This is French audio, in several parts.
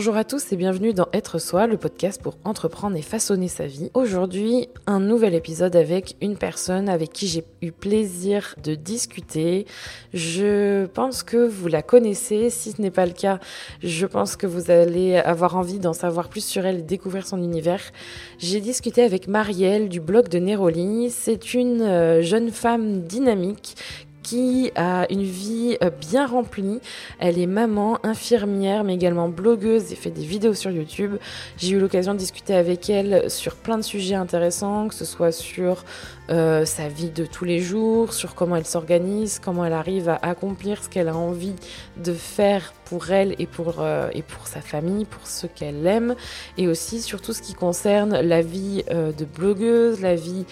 Bonjour à tous et bienvenue dans Être Soi, le podcast pour entreprendre et façonner sa vie. Aujourd'hui, un nouvel épisode avec une personne avec qui j'ai eu plaisir de discuter. Je pense que vous la connaissez, si ce n'est pas le cas, je pense que vous allez avoir envie d'en savoir plus sur elle et découvrir son univers. J'ai discuté avec Marielle du blog de Neroli. C'est une euh, jeune femme dynamique a une vie euh, bien remplie. Elle est maman, infirmière, mais également blogueuse et fait des vidéos sur YouTube. J'ai eu l'occasion de discuter avec elle sur plein de sujets intéressants, que ce soit sur euh, sa vie de tous les jours, sur comment elle s'organise, comment elle arrive à accomplir ce qu'elle a envie de faire pour elle et pour, euh, et pour sa famille, pour ceux qu'elle aime, et aussi sur tout ce qui concerne la vie de blogueuse, la vie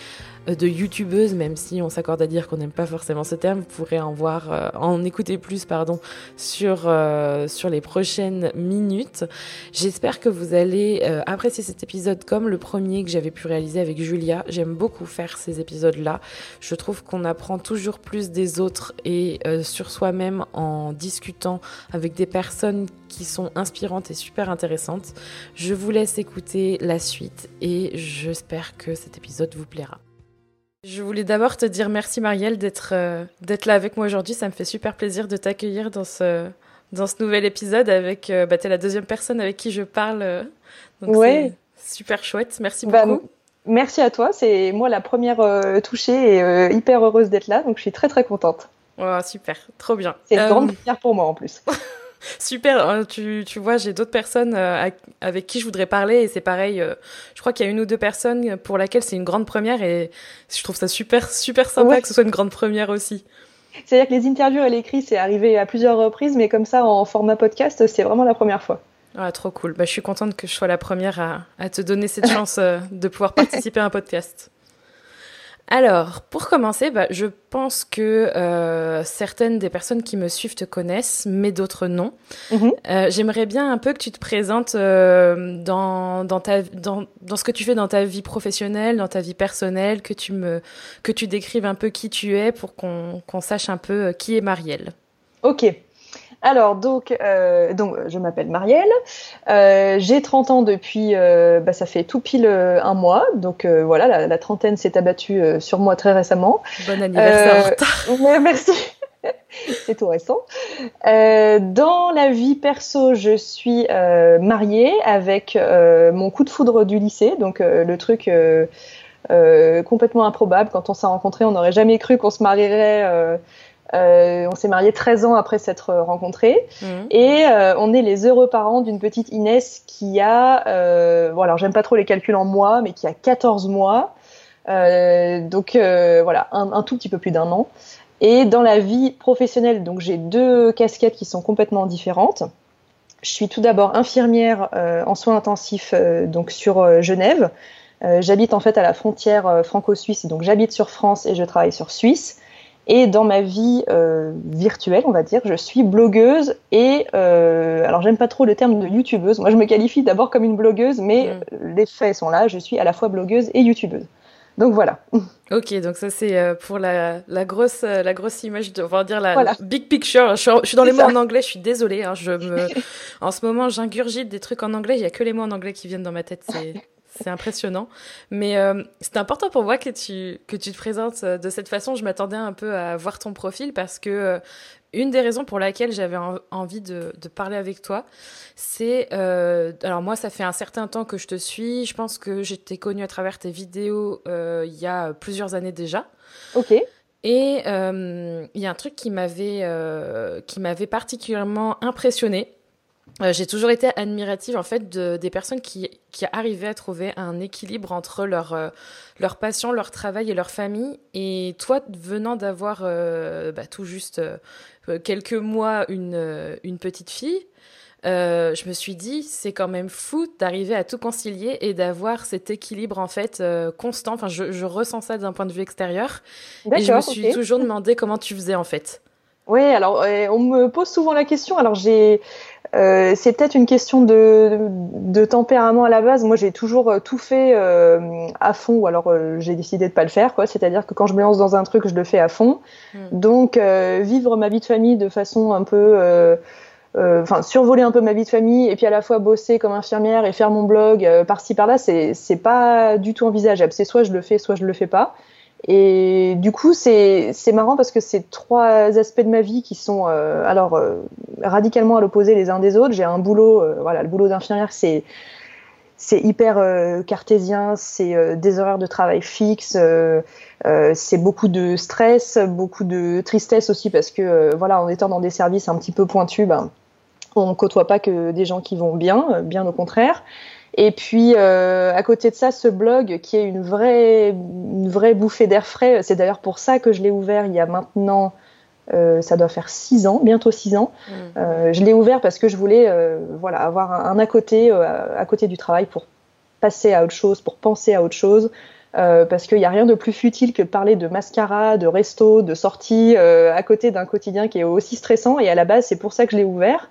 de youtubeuse, même si on s'accorde à dire qu'on n'aime pas forcément ce terme, vous pourrez en voir, euh, en écouter plus, pardon, sur, euh, sur les prochaines minutes. J'espère que vous allez apprécier cet épisode comme le premier que j'avais pu réaliser avec Julia. J'aime beaucoup faire ces épisodes-là. Je trouve qu'on apprend toujours plus des autres et sur soi-même en discutant avec des personnes qui sont inspirantes et super intéressantes. Je vous laisse écouter la suite et j'espère que cet épisode vous plaira. Je voulais d'abord te dire merci Marielle d'être euh, d'être là avec moi aujourd'hui. Ça me fait super plaisir de t'accueillir dans ce dans ce nouvel épisode avec euh, bah, t'es la deuxième personne avec qui je parle. Euh, donc ouais. Super chouette. Merci bah, beaucoup. merci à toi. C'est moi la première touchée et hyper heureuse d'être là. Donc je suis très très contente. Oh, super, trop bien. C'est une grande première pour moi en plus. Super, hein, tu, tu vois, j'ai d'autres personnes euh, avec qui je voudrais parler et c'est pareil. Euh, je crois qu'il y a une ou deux personnes pour laquelle c'est une grande première et je trouve ça super, super sympa que ce soit une grande première aussi. C'est-à-dire que les interviews et l'écrit, c'est arrivé à plusieurs reprises, mais comme ça, en format podcast, c'est vraiment la première fois. Ah, trop cool. Bah, je suis contente que je sois la première à, à te donner cette chance euh, de pouvoir participer à un podcast. Alors, pour commencer, bah, je pense que euh, certaines des personnes qui me suivent te connaissent, mais d'autres non. Mhm. Euh, j'aimerais bien un peu que tu te présentes euh, dans, dans, ta, dans, dans, ce que tu fais dans ta vie professionnelle, dans ta vie personnelle, que tu, me, que tu décrives un peu qui tu es pour qu'on sache un peu qui est Marielle. Ok. Alors, donc, euh, donc je m'appelle Marielle. Euh, j'ai 30 ans depuis, euh, bah, ça fait tout pile un mois. Donc voilà, la, trentaine s'est abattue sur moi très récemment. Bon anniversaire merci. C'est tout récent. dans la vie perso, je suis mariée avec mon coup de foudre du lycée. Donc le truc complètement improbable. Quand on s'est rencontrés, on n'aurait jamais cru qu'on se marierait euh, on s'est mariés 13 ans après s'être rencontrés mhm. et euh, on est les heureux parents d'une petite Inès qui a, euh, bon alors j'aime pas trop les calculs en mois, mais qui a 14 mois, euh, donc voilà, un, un, tout petit peu plus d'un an. Et dans la vie professionnelle, donc j'ai deux casquettes qui sont complètement différentes. Je suis tout d'abord infirmière en soins intensifs donc sur Genève. j'habite en fait à la frontière franco-suisse, donc j'habite sur France et je travaille sur Suisse. Et dans ma vie euh, virtuelle, on va dire, je suis blogueuse et euh, alors j'aime pas trop le terme de youtubeuse. Moi, je me qualifie d'abord comme une blogueuse, mais mm. les faits sont là. Je suis à la fois blogueuse et youtubeuse. Donc voilà. Ok, donc ça c'est euh, pour la, la, grosse la grosse image, de, on va dire la, big picture. Je suis, dans les mots en anglais, je suis désolée. Hein, je me, en ce moment, j'ingurgite des trucs en anglais. Il y a que les mots en anglais qui viennent dans ma tête. C'est c'est impressionnant. Mais euh, c'est important pour moi que tu, que tu te présentes euh, de cette façon. Je m'attendais un peu à voir ton profil parce que euh, une des raisons pour laquelle j'avais envie de, de, parler avec toi, c'est... alors moi, ça fait un certain temps que je te suis. Je pense que j'étais connue à travers tes vidéos il y a plusieurs années déjà. Ok. Et il y a un truc qui m'avait qui m'avait particulièrement impressionnée euh, j'ai toujours été admirative en fait de, des personnes qui, qui arrivaient à trouver un équilibre entre leur, euh, leur passion, leur travail et leur famille. Et toi, venant d'avoir euh, bah, tout juste quelques mois une, une petite fille, je me suis dit c'est quand même fou d'arriver à tout concilier et d'avoir cet équilibre en fait constant. Enfin, je, je, ressens ça d'un point de vue extérieur. Et je me suis toujours demandé comment tu faisais en fait. Oui, alors on me pose souvent la question. Alors j'ai euh, c'est peut-être une question de, de, tempérament à la base. Moi, j'ai toujours euh, tout fait euh, à fond, ou alors j'ai décidé de pas le faire. quoi. C'est-à-dire que quand je me lance dans un truc, je le fais à fond. Hmm. Donc, vivre ma vie de famille de façon un peu enfin survoler un peu ma vie de famille et puis à la fois bosser comme infirmière et faire mon blog par-ci par-là, c'est c'est pas du tout envisageable. C'est soit je le fais, soit je le fais pas. Et du coup, c'est marrant parce que c'est trois aspects de ma vie qui sont alors radicalement à l'opposé les uns des autres. J'ai un boulot, voilà, le boulot d'infirmière, c'est c'est hyper euh, cartésien, c'est euh, des horaires de travail fixes, euh, c'est beaucoup de stress, beaucoup de tristesse aussi parce que voilà, en étant dans des services un petit peu pointus, ben, on côtoie pas que des gens qui vont bien, bien au contraire. Et puis à côté de ça, ce blog qui est une vraie, une vraie bouffée d'air frais. C'est d'ailleurs pour ça que je l'ai ouvert il y a maintenant euh, ça doit faire six ans, bientôt six ans. Mm. Euh, je l'ai ouvert parce que je voulais euh, voilà, avoir un, à côté, à côté du travail pour passer à autre chose, pour penser à autre chose. parce qu'il n'y a rien de plus futile que de parler de mascara, de resto, de sortie à côté d'un quotidien qui est aussi stressant. Et à la base, c'est pour ça que je l'ai ouvert.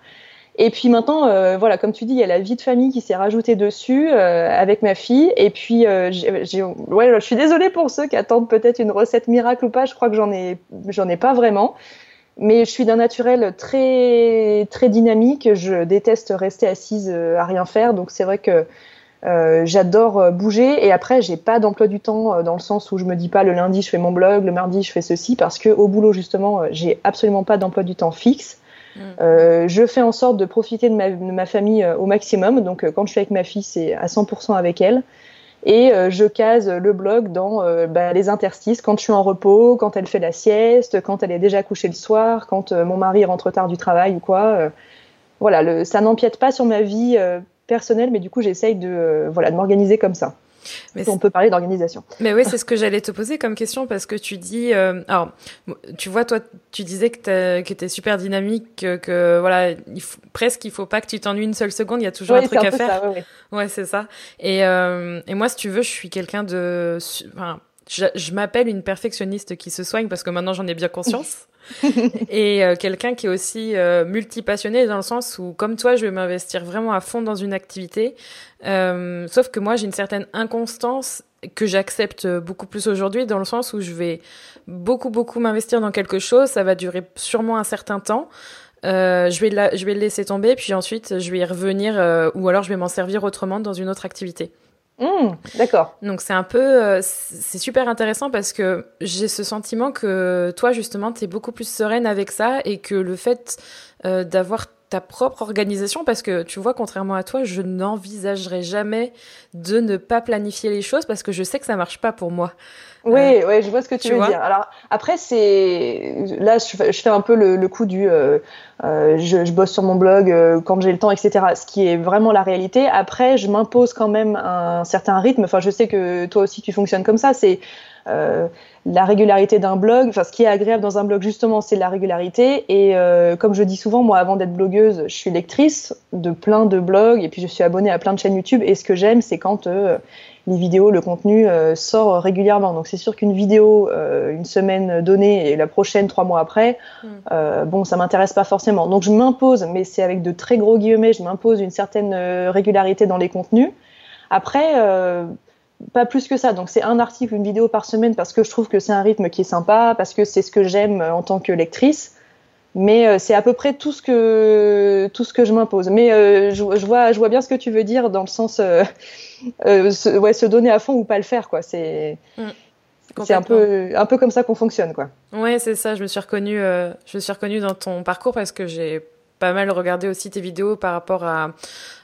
Et puis maintenant, euh, voilà, comme tu dis, il y a la vie de famille qui s'est rajoutée dessus euh, avec ma fille. Et puis, euh, j'ai, ouais, je suis désolée pour ceux qui attendent peut-être une recette miracle ou pas. Je crois que j'en ai, j'en ai pas vraiment. Mais je suis d'un naturel très, très dynamique. Je déteste rester assise à rien faire. Donc c'est vrai que j'adore bouger. Et après, j'ai pas d'emploi du temps dans le sens où je me dis pas le lundi je fais mon blog, le mardi je fais ceci, parce que au boulot justement, j'ai absolument pas d'emploi du temps fixe. Mm. Euh, je fais en sorte de profiter de ma, famille euh, au maximum. Donc, euh, quand je suis avec ma fille, c'est à 100% avec elle. Et je case le blog dans bah, les interstices quand je suis en repos, quand elle fait la sieste, quand elle est déjà couchée le soir, quand mon mari rentre tard du travail ou quoi. voilà, ça n'empiète pas sur ma vie personnelle, mais du coup, j'essaye de, voilà, de m'organiser comme ça. Mais on peut parler d'organisation. Mais oui, c'est ce que j'allais te poser comme question parce que tu dis, euh, alors, tu vois, toi, tu disais que tu étais super dynamique, que, voilà, il presque il faut pas que tu t'ennuies une seule seconde, il y a toujours un truc à faire. Ça, ouais, c'est ça. Et, euh, et moi, si tu veux, je suis quelqu'un de, enfin, je, m'appelle une perfectionniste qui se soigne parce que maintenant j'en ai bien conscience. et euh, quelqu'un qui est aussi euh, multipassionné dans le sens où, comme toi, je vais m'investir vraiment à fond dans une activité. Euh, sauf que moi, j'ai une certaine inconstance que j'accepte beaucoup plus aujourd'hui dans le sens où je vais beaucoup, beaucoup m'investir dans quelque chose. Ça va durer sûrement un certain temps. Je, vais je vais le laisser tomber, puis ensuite je vais y revenir, ou alors je vais m'en servir autrement dans une autre activité. Mmh, d'accord. Donc c'est un peu, euh, c'est super intéressant parce que j'ai ce sentiment que toi justement tu es beaucoup plus sereine avec ça et que le fait euh, d'avoir ta propre organisation parce que tu vois contrairement à toi je n'envisagerai jamais de ne pas planifier les choses parce que je sais que ça marche pas pour moi oui, euh, ouais, je vois ce que tu, veux dire. Alors après, c'est là, je, fais un peu le, coup du, euh, euh, je, je, bosse sur mon blog quand j'ai le temps, etc. Ce qui est vraiment la réalité. Après, je m'impose quand même un certain rythme. Enfin, je sais que toi aussi tu fonctionnes comme ça. C'est la régularité d'un blog. Enfin, ce qui est agréable dans un blog justement, c'est la régularité. Et comme je dis souvent, moi, avant d'être blogueuse, je suis lectrice de plein de blogs et puis je suis abonnée à plein de chaînes YouTube. Et ce que j'aime, c'est quand les vidéos, le contenu euh, sort régulièrement. Donc c'est sûr qu'une vidéo euh, une semaine donnée et la prochaine trois mois après, mm. euh, bon, ça m'intéresse pas forcément. Donc je m'impose, mais c'est avec de très gros guillemets, je m'impose une certaine régularité dans les contenus. Après, pas plus que ça. Donc c'est un article, une vidéo par semaine parce que je trouve que c'est un rythme qui est sympa, parce que c'est ce que j'aime en tant que lectrice. Mais c'est à peu près tout ce que tout ce que je m'impose. Mais je, je, vois je vois bien ce que tu veux dire dans le sens euh, se, ouais, se donner à fond ou pas le faire, quoi. C'est mm. c'est un peu un peu comme ça qu'on fonctionne, quoi. Ouais, c'est ça. Je me suis reconnue, euh, je me suis reconnue dans ton parcours parce que j'ai pas mal regardé aussi tes vidéos par rapport à,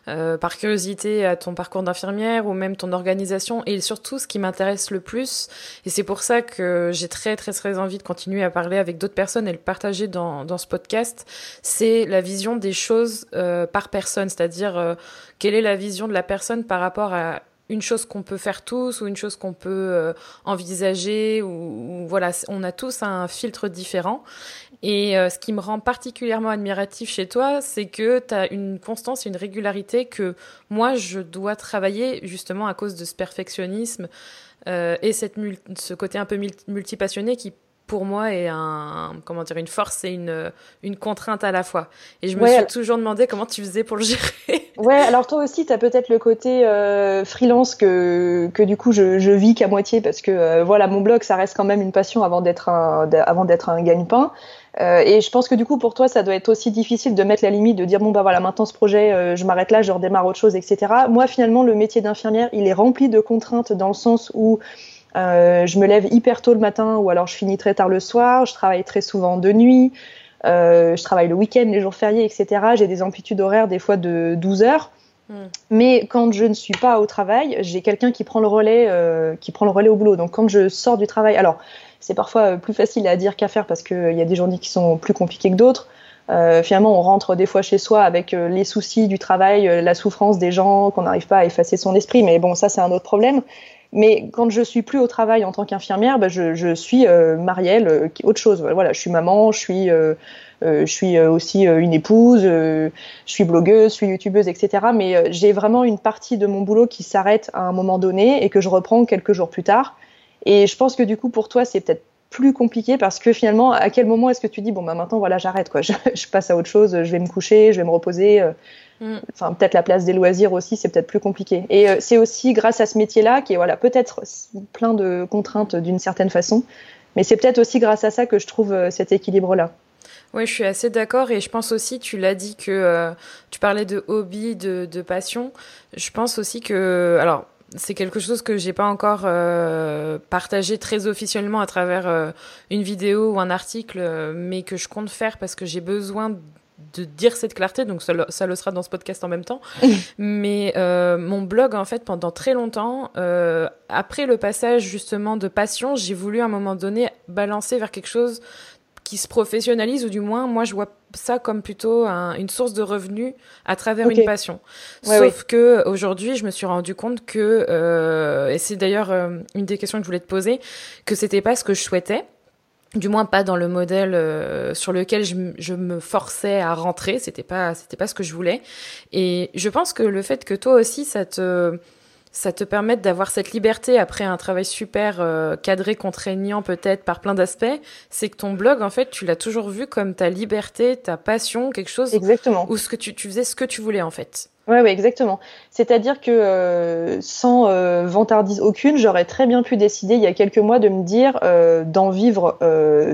euh, par curiosité à ton parcours d'infirmière ou même ton organisation et surtout ce qui m'intéresse le plus. Et c'est pour ça que j'ai très très très envie de continuer à parler avec d'autres personnes et le partager dans, dans ce podcast, c'est la vision des choses euh, par personne, c'est-à-dire euh, quelle est la vision de la personne par rapport à une chose qu'on peut faire tous ou une chose qu'on peut euh, envisager ou, voilà on a tous un filtre différent et euh, ce qui me rend particulièrement admiratif chez toi c'est que tu as une constance et une régularité que moi je dois travailler justement à cause de ce perfectionnisme euh, et cette ce côté un peu multipassionné qui pour moi est un, comment dire, une force et une, une contrainte à la fois. Et je me suis toujours demandé comment tu faisais pour le gérer. Ouais, alors toi aussi, tu as peut-être le côté euh, freelance que, que du coup je, je vis qu'à moitié parce que euh, voilà, mon blog, ça reste quand même une passion avant d'être un, avant d'être un gagne-pain. Euh, et je pense que du coup, pour toi, ça doit être aussi difficile de mettre la limite, de dire bon bah voilà, maintenant ce projet, euh, je m'arrête là, je redémarre autre chose, etc. Moi, finalement, le métier d'infirmière, il est rempli de contraintes dans le sens où euh, je me lève hyper tôt le matin ou alors je finis très tard le soir. Je travaille très souvent de nuit. Euh, je travaille le week-end, les jours fériés, etc. J'ai des amplitudes horaires des fois de 12 heures. Hmm. Mais quand je ne suis pas au travail, j'ai quelqu'un qui prend le relais, euh, qui prend le relais au boulot. Donc quand je sors du travail, alors c'est parfois plus facile à dire qu'à faire parce qu'il y a des journées qui sont plus compliquées que d'autres. Euh, finalement, on rentre des fois chez soi avec euh, les soucis du travail, euh, la souffrance des gens, qu'on n'arrive pas à effacer son esprit. Mais bon, ça, c'est un autre problème. Mais quand je suis plus au travail en tant qu'infirmière, bah, je, suis euh, Marielle, autre chose. Voilà, je suis maman, je suis, je suis aussi une épouse, je suis blogueuse, je suis youtubeuse, etc. Mais j'ai vraiment une partie de mon boulot qui s'arrête à un moment donné et que je reprends quelques jours plus tard. Et je pense que du coup, pour toi, c'est peut-être plus compliqué parce que finalement, à quel moment est-ce que tu dis bon bah maintenant voilà j'arrête quoi, je, passe à autre chose, je vais me coucher, je vais me reposer. Euh, mm. Enfin peut-être la place des loisirs aussi c'est peut-être plus compliqué. Et euh, c'est aussi grâce à ce métier-là qui est voilà peut-être plein de contraintes d'une certaine façon, mais c'est peut-être aussi grâce à ça que je trouve euh, cet équilibre-là. Oui, je suis assez d'accord et je pense aussi, tu l'as dit que tu parlais de hobby, de, de, passion. Je pense aussi que, alors c'est quelque chose que j'ai pas encore euh, partagé très officiellement à travers euh, une vidéo ou un article, euh, mais que je compte faire parce que j'ai besoin de dire cette clarté, donc ça, ça, le sera dans ce podcast en même temps. mais mon blog, en fait, pendant très longtemps, après le passage justement de passion, j'ai voulu à un moment donné balancer vers quelque chose qui se professionnalise, ou du moins, moi, je vois ça comme plutôt une source de revenus à travers une passion. Sauf que aujourd'hui, je me suis rendu compte que, euh, et c'est d'ailleurs euh, une des questions que je voulais te poser, que c'était pas ce que je souhaitais. Du moins pas dans le modèle euh, sur lequel je, je, me forçais à rentrer, c'était pas c'était pas ce que je voulais. Et je pense que le fait que toi aussi ça te ça te permet d'avoir cette liberté après un travail super euh, cadré, contraignant peut-être par plein d'aspects, c'est que ton blog, en fait, tu l'as toujours vu comme ta liberté, ta passion, quelque chose exactement. où ce que tu, tu faisais ce que tu voulais en fait. Oui, ouais, exactement. C'est-à-dire que euh, sans euh, vantardise aucune, j'aurais très bien pu décider il y a quelques mois de me dire euh, d'en vivre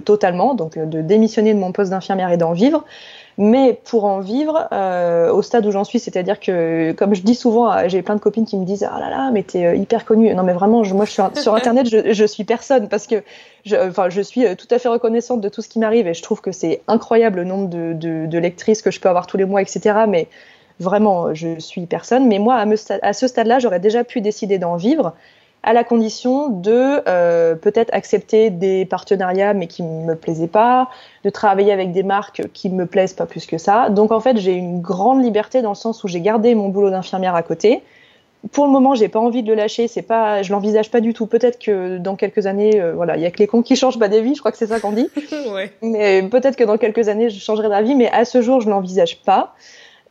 totalement, donc de démissionner de mon poste d'infirmière et d'en vivre. Mais pour en vivre, au stade où j'en suis, c'est-à-dire que, comme je dis souvent, j'ai plein de copines qui me disent Ah là là, mais t'es hyper connue. Non, mais vraiment, moi, suis sur Internet, je, suis personne parce que je, enfin, je suis tout à fait reconnaissante de tout ce qui m'arrive et je trouve que c'est incroyable le nombre de, de, de, lectrices que je peux avoir tous les mois, etc. Mais vraiment, je suis personne. Mais moi, à, me, à ce stade-là, j'aurais déjà pu décider d'en vivre à la condition de euh, peut-être accepter des partenariats mais qui me plaisaient pas, de travailler avec des marques qui me plaisent pas plus que ça. Donc en fait, j'ai une grande liberté dans le sens où j'ai gardé mon boulot d'infirmière à côté. Pour le moment, j'ai pas envie de le lâcher, c'est pas je l'envisage pas du tout. Peut-être que dans quelques années euh, voilà, il y a que les cons qui changent pas des vies, je crois que c'est ça qu'on dit. ouais. Mais peut-être que dans quelques années, je changerai d'avis mais à ce jour, je l'envisage pas.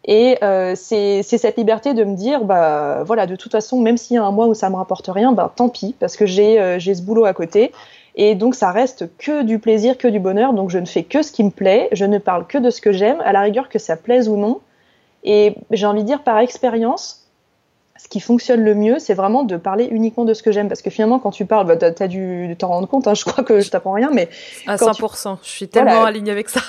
Et euh, c'est cette liberté de me dire, bah voilà, de toute façon, même s'il y a un mois où ça me rapporte rien, bah tant pis, parce que j'ai euh, j'ai ce boulot à côté. Et donc ça reste que du plaisir, que du bonheur. Donc je ne fais que ce qui me plaît, je ne parle que de ce que j'aime, à la rigueur que ça plaise ou non. Et j'ai envie de dire par expérience, ce qui fonctionne le mieux, c'est vraiment de parler uniquement de ce que j'aime. Parce que finalement, quand tu parles, bah, tu as, dû t'en rendre compte, hein, je crois que je t'apprends rien, mais... À 100%, je suis tellement alignée avec ça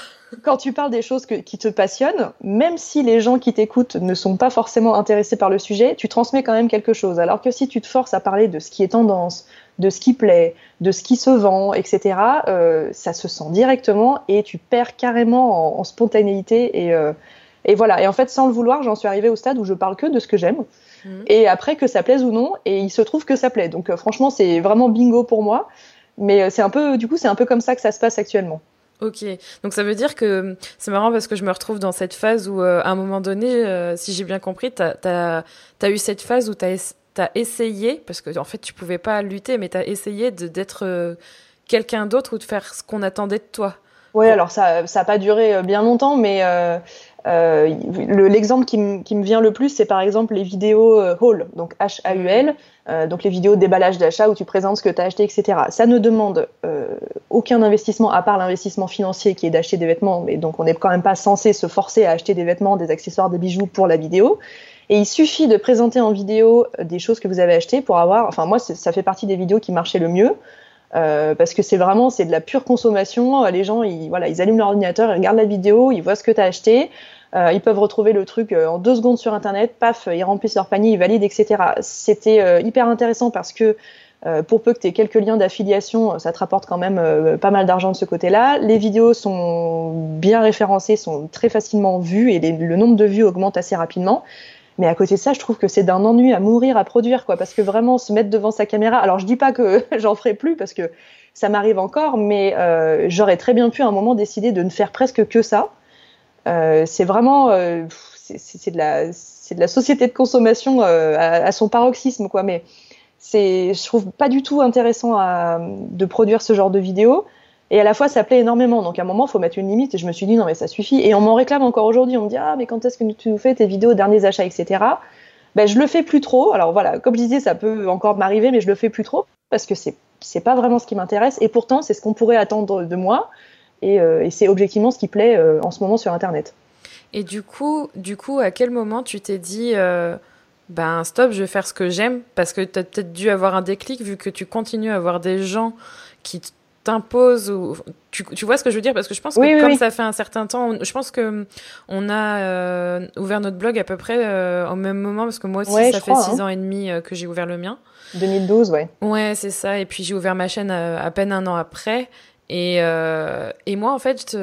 quand tu parles des choses qui te passionnent, même si les gens qui t'écoutent ne sont pas forcément intéressés par le sujet, tu transmets quand même quelque chose. Alors que si tu te forces à parler de ce qui est tendance, de ce qui plaît, de ce qui se vend, etc., euh, ça se sent directement et tu perds carrément en, spontanéité. Et, euh, et, voilà. Et en fait, sans le vouloir, j'en suis arrivée au stade où je parle que de ce que j'aime. Mmh. Et après, que ça plaise ou non, et il se trouve que ça plaît. Donc euh, franchement, c'est vraiment bingo pour moi. Mais c'est un peu, du coup, c'est un peu comme ça que ça se passe actuellement. Ok, donc ça veut dire que c'est marrant parce que je me retrouve dans cette phase où, euh, à un moment donné, euh, si j'ai bien compris, tu as, as, eu cette phase où tu as, essayé, parce que en fait tu pouvais pas lutter, mais tu as essayé d'être euh, quelqu'un d'autre ou de faire ce qu'on attendait de toi. Oui, alors ça n'a pas duré bien longtemps, mais L'exemple qui, me vient le plus, c'est par exemple les vidéos haul, donc H-A-U-L, donc les vidéos déballage d'achat où tu présentes ce que tu as acheté, etc. Ça ne demande aucun investissement à part l'investissement financier qui est d'acheter des vêtements, mais donc on n'est quand même pas censé se forcer à acheter des vêtements, des accessoires, des bijoux pour la vidéo. Et il suffit de présenter en vidéo des choses que vous avez achetées pour avoir. Enfin, moi, ça fait partie des vidéos qui marchaient le mieux. Euh, parce que c'est vraiment c'est de la pure consommation. Les gens, ils, voilà, ils allument leur ordinateur, ils regardent la vidéo, ils voient ce que tu as acheté. Euh, ils peuvent retrouver le truc euh, en deux secondes sur Internet, paf, ils remplissent leur panier, ils valident, etc. C'était euh, hyper intéressant parce que euh, pour peu que tu aies quelques liens d'affiliation, ça te rapporte quand même pas mal d'argent de ce côté-là. Les vidéos sont bien référencées, sont très facilement vues et le nombre de vues augmente assez rapidement. Mais à côté de ça, je trouve que c'est d'un ennui à mourir à produire, quoi. Parce que vraiment, se mettre devant sa caméra. Alors, je dis pas que j'en ferai plus parce que ça m'arrive encore, mais euh, j'aurais très bien pu à un moment décider de ne faire presque que ça. Euh, c'est vraiment, euh, c'est de la, c'est de la société de consommation à, à, son paroxysme, quoi. Mais c'est, je trouve pas du tout intéressant à, de produire ce genre de vidéos. Et à la fois, ça plaît énormément. Donc à un moment, il faut mettre une limite. Et je me suis dit, non, mais ça suffit. Et on m'en réclame encore aujourd'hui. On me dit, ah, mais quand est-ce que tu nous fais tes vidéos, derniers achats, etc. Ben, je le fais plus trop. Alors voilà, comme je disais, ça peut encore m'arriver, mais je le fais plus trop parce que c'est c'est pas vraiment ce qui m'intéresse. Et pourtant, c'est ce qu'on pourrait attendre de moi. Et, euh, c'est objectivement ce qui plaît euh, en ce moment sur Internet. Et du coup, du coup, à quel moment tu t'es dit, euh, ben stop, je vais faire ce que j'aime? Parce que tu as peut-être dû avoir un déclic vu que tu continues à avoir des gens qui t'impose ou tu, tu, vois ce que je veux dire? Parce que je pense que oui, comme oui. ça fait un certain temps on, je pense que on a euh, ouvert notre blog à peu près euh, au même moment parce que moi aussi ouais, ça fait crois, six hein. ans et demi euh, que j'ai ouvert le mien 2012 ouais ouais c'est ça et puis j'ai ouvert ma chaîne à, à, peine un an après et, euh, et moi, en fait,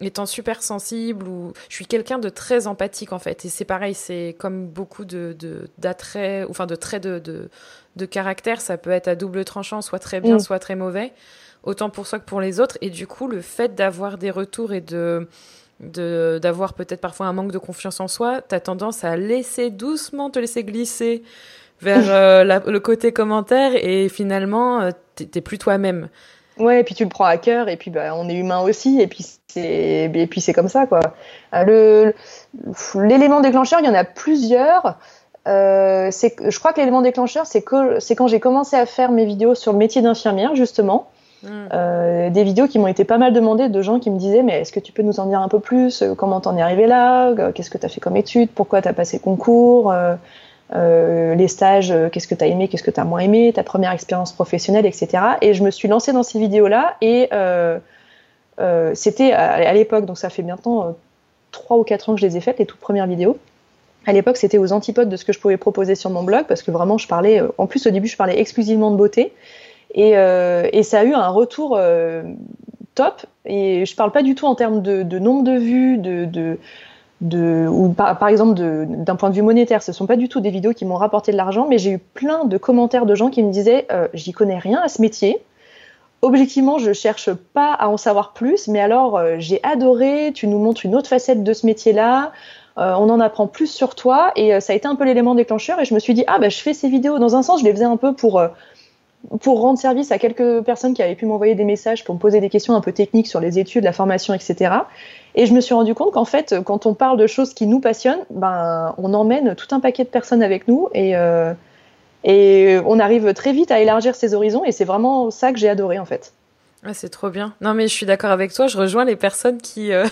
étant super sensible, ou je suis quelqu'un de très empathique, en fait. Et c'est pareil, c'est comme beaucoup de d'attraits, enfin de traits de, de, de, caractère, ça peut être à double tranchant, soit très bien, mmh. soit très mauvais autant pour soi que pour les autres. Et du coup, le fait d'avoir des retours et de d'avoir peut-être parfois un manque de confiance en soi, tu as tendance à laisser doucement te laisser glisser vers euh, la, le côté commentaire et finalement, euh, t'es plus toi-même. Ouais, et puis tu le prends à cœur, et puis bah, on est humain aussi, et puis c'est et puis c'est comme ça quoi. Le l'élément déclencheur, il y en a plusieurs. Euh, c'est je crois que l'élément déclencheur, c'est que c'est quand j'ai commencé à faire mes vidéos sur le métier d'infirmière justement. Mmh. Euh, des vidéos qui m'ont été pas mal demandées de gens qui me disaient mais est-ce que tu peux nous en dire un peu plus comment t'en es arrivé là qu'est-ce que t'as fait comme étude pourquoi t'as passé concours euh, euh, les stages qu'est-ce que t'as aimé qu'est-ce que t'as moins aimé ta première expérience professionnelle etc et je me suis lancée dans ces vidéos là et euh, euh, c'était à, l'époque donc ça fait bientôt trois ou quatre ans que je les ai faites les toutes premières vidéos. À l'époque c'était aux antipodes de ce que je pouvais proposer sur mon blog parce que vraiment je parlais en plus au début je parlais exclusivement de beauté et, euh, et, ça a eu un retour euh, top. Et je parle pas du tout en termes de, nombre de vues, de, ou par, exemple d'un point de vue monétaire. Ce sont pas du tout des vidéos qui m'ont rapporté de l'argent, mais j'ai eu plein de commentaires de gens qui me disaient euh, j'y connais rien à ce métier. Objectivement, je cherche pas à en savoir plus, mais alors euh, j'ai adoré. Tu nous montres une autre facette de ce métier-là. On en apprend plus sur toi et ça a été un peu l'élément déclencheur. Et je me suis dit ah bah je fais ces vidéos. Dans un sens, je les faisais un peu pour pour rendre service à quelques personnes qui avaient pu m'envoyer des messages pour me poser des questions un peu techniques sur les études, la formation, etc. Et je me suis rendu compte qu'en fait, quand on parle de choses qui nous passionnent, ben, on emmène tout un paquet de personnes avec nous et, euh, et on arrive très vite à élargir ses horizons et c'est vraiment ça que j'ai adoré en fait. Ah, c'est trop bien. Non, mais je suis d'accord avec toi. Je rejoins les personnes qui. Euh...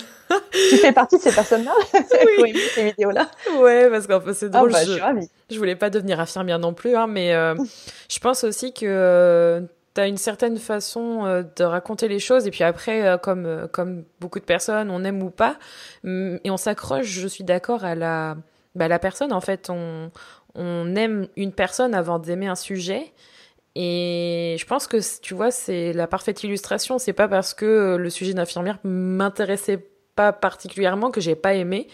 tu fais partie de ces personnes-là? Oui. qui ces vidéos-là? Ouais, parce qu'en fait, c'est drôle. Ah bah, je, je, je voulais pas devenir infirmière non plus, hein, mais euh, je pense aussi que euh, tu as une certaine façon euh, de raconter les choses. Et puis après, euh, comme, comme beaucoup de personnes, on aime ou pas. Et on s'accroche, je suis d'accord, à la, bah, la personne. En fait, on, on aime une personne avant d'aimer un sujet. Et je pense que, tu vois, c'est la parfaite illustration. C'est pas parce que le sujet d'infirmière m'intéressait pas particulièrement que j'ai pas aimé.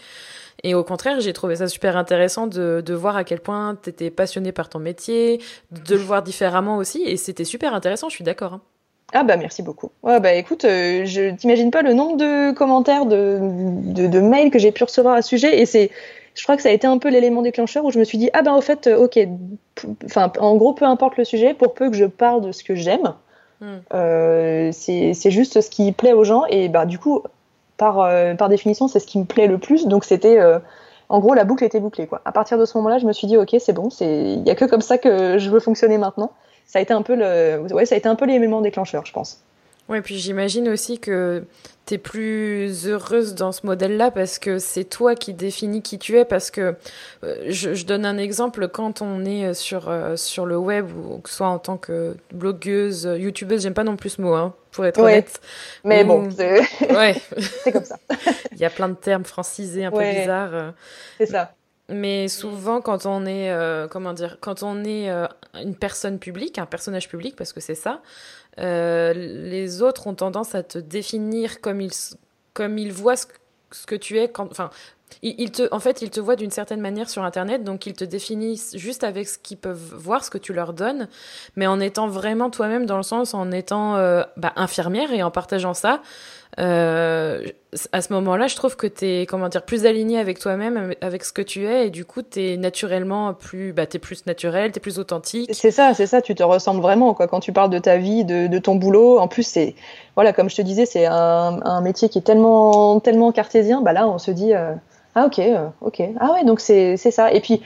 Et au contraire, j'ai trouvé ça super intéressant de, de voir à quel point tu étais passionné par ton métier, de le voir différemment aussi. Et c'était super intéressant, je suis d'accord. Hein. Ah bah merci beaucoup. Ouais bah écoute, euh, je t'imagine pas le nombre de commentaires, de, de, de mails que j'ai pu recevoir à ce sujet. Et c'est je crois que ça a été un peu l'élément déclencheur où je me suis dit ah ben au fait ok enfin en gros peu importe le sujet pour peu que je parle de ce que j'aime mm. euh, c'est juste ce qui plaît aux gens et bah du coup par, par définition, c'est ce qui me plaît le plus. Donc c'était en gros, la boucle était bouclée. Quoi. À partir de ce moment-là, je me suis dit, ok, c'est bon, il n'y a que comme ça que je veux fonctionner maintenant. Ça a été un peu le, ouais, ça a été un peu l'élément déclencheur, je pense. Ouais, puis j'imagine aussi que tu es plus heureuse dans ce modèle-là parce que c'est toi qui définis qui tu es. Parce que euh, je, donne un exemple, quand on est euh, sur, euh, sur le web, ou que ce soit en tant que blogueuse, youtubeuse, j'aime pas non plus ce mot, hein, pour être honnête. Mais bon, c'est ouais. comme ça. Il y a plein de termes francisés un peu bizarres. C'est ça. Mais souvent, quand on est, comment dire, quand on est une personne publique, un personnage public, parce que c'est ça, euh, les autres ont tendance à te définir comme ils, comme ils voient ce, que tu es. Quand, enfin, ils, te, en fait, ils te voient d'une certaine manière sur Internet, donc ils te définissent juste avec ce qu'ils peuvent voir, ce que tu leur donnes, mais en étant vraiment toi-même dans le sens, en étant euh, bah, infirmière et en partageant ça. Euh, à ce moment-là, je trouve que tu es comment dire, plus aligné avec toi-même, avec ce que tu es, et du coup, tu es naturellement plus, bah, es plus naturel, tu es plus authentique. C'est ça, c'est ça, tu te ressembles vraiment quoi. quand tu parles de ta vie, de, ton boulot. En plus, c'est, voilà, comme je te disais, c'est un, métier qui est tellement, tellement cartésien. Bah là, on se dit, euh, ah ok, euh, ok, ah ouais, donc c'est ça. Et puis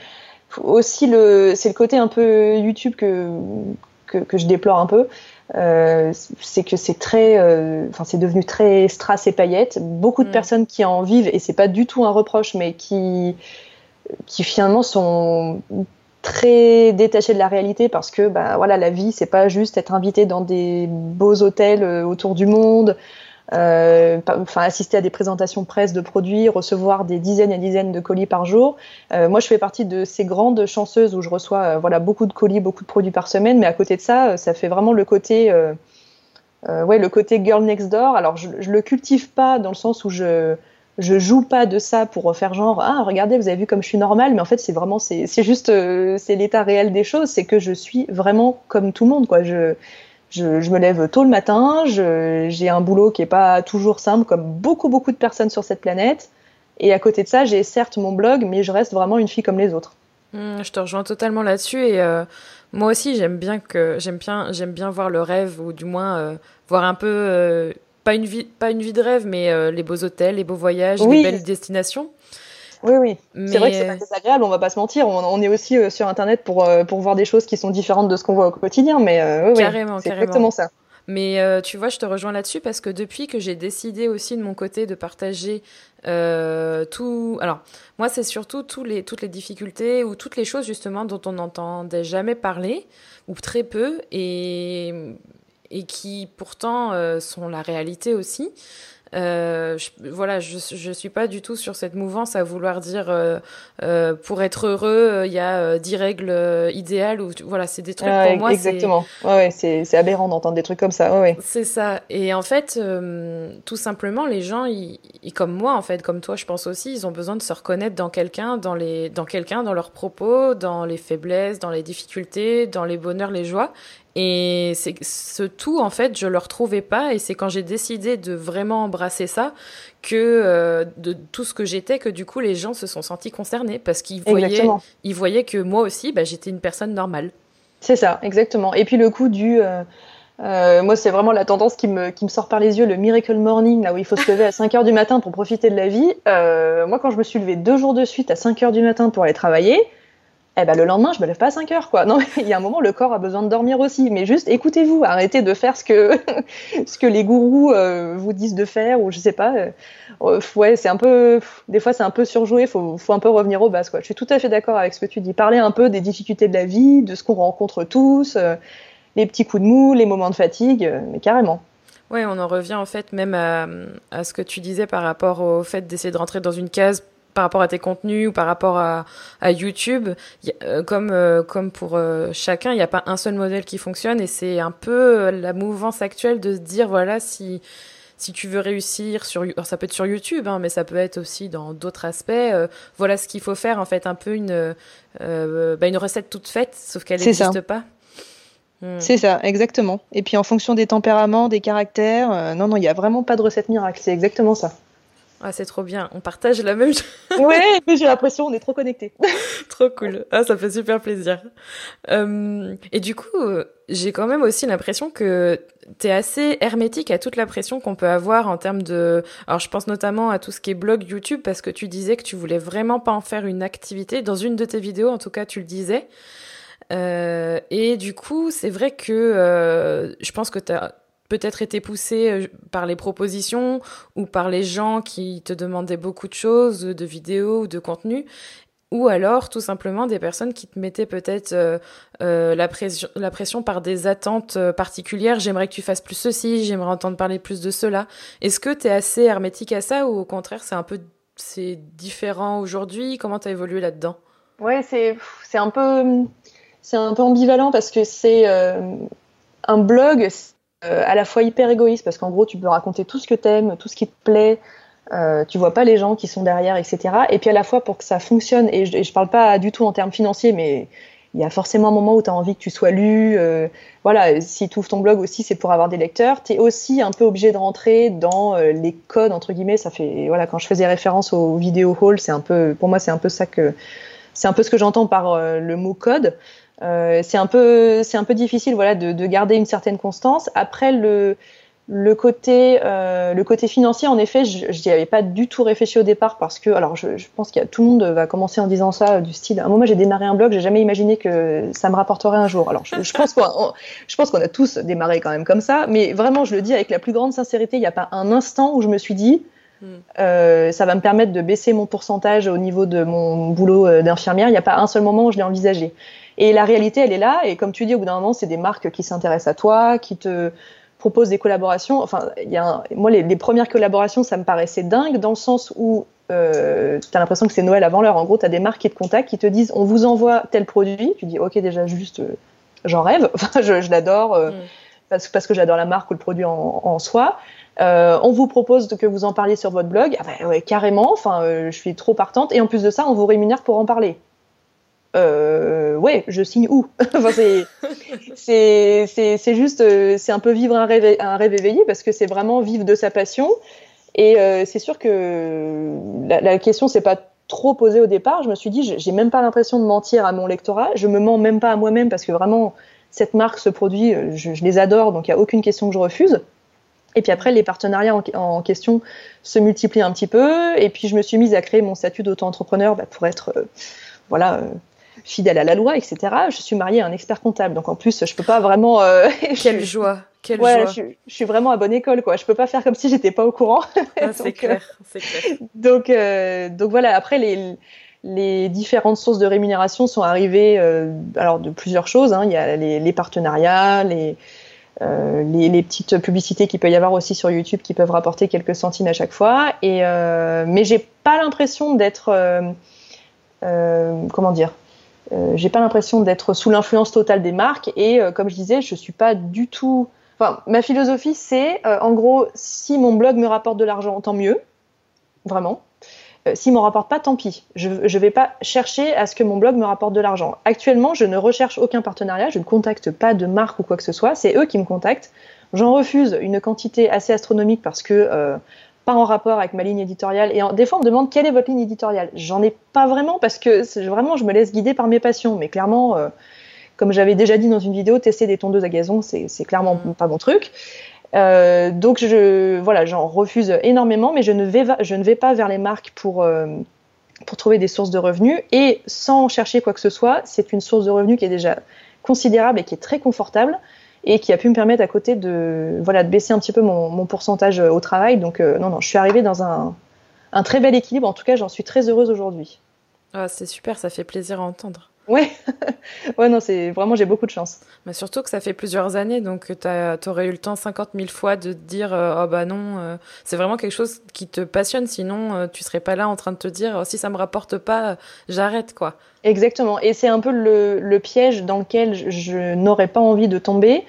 aussi, le, c'est le côté un peu YouTube que, que je déplore un peu. Euh, c'est que c'est très, euh, enfin c'est devenu très strass et paillettes. Beaucoup de mm. personnes qui en vivent et c'est pas du tout un reproche, mais qui, qui finalement sont très détachées de la réalité parce que bah voilà la vie c'est pas juste être invité dans des beaux hôtels euh, autour du monde euh, assister à des présentations presse de produits, recevoir des dizaines et dizaines de colis par jour. Euh, moi, je fais partie de ces grandes chanceuses où je reçois euh, voilà beaucoup de colis, beaucoup de produits par semaine, mais à côté de ça, ça fait vraiment le côté ouais le côté girl next door. Alors je, je le cultive pas dans le sens où je je joue pas de ça pour faire genre ah regardez vous avez vu comme je suis normale mais en fait c'est vraiment c'est juste c'est l'état réel des choses c'est que je suis vraiment comme tout le monde quoi je, me lève tôt le matin, j'ai un boulot qui est pas toujours simple, comme beaucoup beaucoup de personnes sur cette planète. Et à côté de ça, j'ai certes mon blog, mais je reste vraiment une fille comme les autres. Mmh, je te rejoins totalement là-dessus et euh, moi aussi j'aime bien que j'aime bien j'aime bien voir le rêve ou du moins euh, voir un peu euh, pas une vie pas une vie de rêve mais les beaux hôtels, les beaux voyages, les belles destinations. Oui, oui. C'est vrai que c'est pas désagréable, on va pas se mentir. On, est aussi euh, sur Internet pour, euh, pour voir des choses qui sont différentes de ce qu'on voit au quotidien, mais euh, carrément, c'est exactement ça. Mais tu vois, je te rejoins là-dessus parce que depuis que j'ai décidé aussi de mon côté de partager tout. Alors, moi, c'est surtout tous les, toutes les difficultés ou toutes les choses justement dont on n'entendait jamais parler ou très peu et, et qui pourtant sont la réalité aussi. Euh, je, voilà, je je suis pas du tout sur cette mouvance à vouloir dire euh, euh pour être heureux, il y a euh, dix règles euh, idéales ou voilà, c'est des trucs pour moi. Exactement. Ouais, ouais c'est c'est aberrant d'entendre des trucs comme ça. Ouais, ouais. C'est ça. Et en fait, tout simplement, les gens, ils, comme moi en fait, comme toi, je pense aussi, ils ont besoin de se reconnaître dans quelqu'un, dans les dans quelqu'un, dans leurs propos, dans les faiblesses, dans les difficultés, dans les bonheurs, les joies. Et c'est ce tout, en fait, je le retrouvais pas. Et c'est quand j'ai décidé de vraiment embrasser ça que euh, de tout ce que j'étais, que du coup, les gens se sont sentis concernés parce qu'ils voyaient, ils voyaient que moi aussi, bah, j'étais une personne normale. C'est ça, exactement. Et puis le coup du. Euh, euh, moi, c'est vraiment la tendance qui me, qui me sort par les yeux, le miracle morning, là où il faut se lever à 5 heures du matin pour profiter de la vie. moi, quand je me suis levée deux jours de suite à 5 heures du matin pour aller travailler, eh ben, le lendemain, je me lève pas à 5 heures, quoi. Non, il y a un moment, le corps a besoin de dormir aussi. Mais juste, écoutez-vous, arrêtez de faire ce que, les gourous euh, vous disent de faire, ou je sais pas. Euh, ouais, c'est un peu, des fois, c'est un peu surjoué. Faut, faut un peu revenir aux bases. Je suis tout à fait d'accord avec ce que tu dis. Parler un peu des difficultés de la vie, de ce qu'on rencontre tous, euh, les petits coups de mou, les moments de fatigue, mais carrément. Ouais, on en revient en fait même à ce que tu disais par rapport au fait d'essayer de rentrer dans une case par rapport à tes contenus ou par rapport à, à YouTube, euh, comme, euh, comme pour euh, chacun, il n'y a pas un seul modèle qui fonctionne et c'est un peu la mouvance actuelle de se dire, voilà, si, si tu veux réussir sur, ça peut être sur YouTube, hein, mais ça peut être aussi dans d'autres aspects, voilà ce qu'il faut faire, en fait, un peu une, bah, une recette toute faite, sauf qu'elle n'existe pas. Hmm. C'est ça, exactement. Et puis en fonction des tempéraments, des caractères, non, non, il n'y a vraiment pas de recette miracle, c'est exactement ça. Ah, c'est trop bien. On partage la même chose. ouais, mais j'ai l'impression on est trop connectés. trop cool. Ah, ça fait super plaisir. Euh, et du coup, j'ai quand même aussi l'impression que t'es assez hermétique à toute la pression qu'on peut avoir en termes de. Alors, je pense notamment à tout ce qui est blog YouTube parce que tu disais que tu voulais vraiment pas en faire une activité. Dans une de tes vidéos, en tout cas, tu le disais. Euh, et du coup, c'est vrai que euh, je pense que t'as peut-être été poussé euh, par les propositions ou par les gens qui te demandaient beaucoup de choses, de vidéos ou de contenu, ou alors tout simplement des personnes qui te mettaient peut-être euh, euh, la, pression, par des attentes particulières. J'aimerais que tu fasses plus ceci, j'aimerais entendre parler plus de cela. Est-ce que tu es assez hermétique à ça ou au contraire c'est un peu c'est différent aujourd'hui? Comment tu as évolué là-dedans? Ouais, c'est un peu c'est un peu ambivalent parce que c'est un blog, à la fois hyper égoïste parce qu'en gros tu peux raconter tout ce que t'aimes, tout ce qui te plaît, euh, tu vois pas les gens qui sont derrière, etc. Et puis à la fois pour que ça fonctionne, et je, je parle pas du tout en termes financiers, mais il y a forcément un moment où tu as envie que tu sois lu. Euh, voilà, si tu ouvres ton blog aussi, c'est pour avoir des lecteurs. Tu es aussi un peu obligé de rentrer dans euh, les codes, entre guillemets. Ça fait, voilà, quand je faisais référence aux vidéos haul, c'est un peu, pour moi, c'est un peu ça que, c'est un peu ce que j'entends par euh, le mot code. Euh, c'est un peu c'est un peu difficile voilà de, de, garder une certaine constance. Après le le côté euh, le côté financier en effet je n'y avais pas du tout réfléchi au départ parce que alors je, je pense qu'il y a tout le monde va commencer en disant ça du style à un moment j'ai démarré un blog j'ai jamais imaginé que ça me rapporterait un jour alors je, je pense qu'on je pense qu'on a tous démarré quand même comme ça mais vraiment je le dis avec la plus grande sincérité il n'y a pas un instant où je me suis dit hmm. euh, ça va me permettre de baisser mon pourcentage au niveau de mon boulot euh, d'infirmière. Il n'y a pas un seul moment où je l'ai envisagé. Et la réalité, elle est là. Et comme tu dis, au bout d'un moment, c'est des marques qui s'intéressent à toi, qui te proposent des collaborations. Enfin, il y a un... moi, les, les, premières collaborations, ça me paraissait dingue dans le sens où euh, tu as l'impression que c'est Noël avant l'heure. En gros, tu as des marques qui te contactent, qui te disent on vous envoie tel produit. Tu dis ok, déjà, juste, euh, j'en rêve. Enfin, je, je l'adore euh, mm. parce, parce, que j'adore la marque ou le produit en, en soi. Euh, on vous propose que vous en parliez sur votre blog. Ah bah, ouais, carrément. Enfin, euh, je suis trop partante. Et en plus de ça, on vous rémunère pour en parler euh, ouais, je signe où? C'est, c'est, juste, euh, c'est un peu vivre un rêve, éveillé parce que c'est vraiment vivre de sa passion. Et euh, c'est sûr que la, la question s'est pas trop posée au départ. Je me suis dit, j'ai même pas l'impression de mentir à mon lectorat. Je me mens même pas à moi-même parce que vraiment, cette marque, ce produit, je, les adore, donc il y a aucune question que je refuse. Et puis après, les partenariats en, question se multiplient un petit peu. Et puis je me suis mise à créer mon statut d'auto-entrepreneur bah, pour être, voilà fidèle à la loi, etc. Je suis mariée à un expert comptable, donc en plus, je peux pas vraiment. Euh, quelle joie, quelle ouais, joie. Je, je, suis vraiment à bonne école, quoi. Je peux pas faire comme si j'étais pas au courant. Ah, c'est clair, c'est clair. Donc, euh, donc voilà. Après, les les différentes sources de rémunération sont arrivées euh, alors de plusieurs choses. Hein. Il y a les, les partenariats, les, euh, les, les, petites publicités qu'il peut y avoir aussi sur YouTube qui peuvent rapporter quelques centimes à chaque fois. Et euh, mais j'ai pas l'impression d'être euh, comment dire euh, j'ai pas l'impression d'être sous l'influence totale des marques et euh, comme je disais, je suis pas du tout. Enfin, ma philosophie, c'est euh, en gros, si mon blog me rapporte de l'argent, tant mieux, vraiment. S'il m'en rapporte pas, tant pis. Je ne vais pas chercher à ce que mon blog me rapporte de l'argent. Actuellement, je ne recherche aucun partenariat, je ne contacte pas de marque ou quoi que ce soit. C'est eux qui me contactent. J'en refuse une quantité assez astronomique parce que pas en rapport avec ma ligne éditoriale. Et en, des fois, on me demande quelle est votre ligne éditoriale? J'en ai pas vraiment parce que vraiment, je me laisse guider par mes passions. Mais clairement, euh, comme j'avais déjà dit dans une vidéo, tester des tondeuses à gazon, c'est clairement mmh. pas mon truc. Euh, donc je voilà, j'en refuse énormément, mais je ne vais je ne vais pas vers les marques pour euh, pour trouver des sources de revenus et sans chercher quoi que ce soit. C'est une source de revenus qui est déjà considérable et qui est très confortable et qui a pu me permettre à côté de voilà de baisser un petit peu mon, mon pourcentage au travail. Donc euh, non non, je suis arrivée dans un, un très bel équilibre. En tout cas, j'en suis très heureuse aujourd'hui. Ah, c'est super, ça fait plaisir à entendre. Ouais, ouais, non, c'est vraiment, j'ai beaucoup de chance. Mais surtout que ça fait plusieurs années, donc tu aurais eu le temps 50 000 fois de te dire, euh, oh bah non, euh, c'est vraiment quelque chose qui te passionne, sinon euh, tu serais pas là en train de te dire, oh, si ça me rapporte pas, j'arrête, quoi. Exactement, et c'est un peu le, le, piège dans lequel je, je n'aurais pas envie de tomber.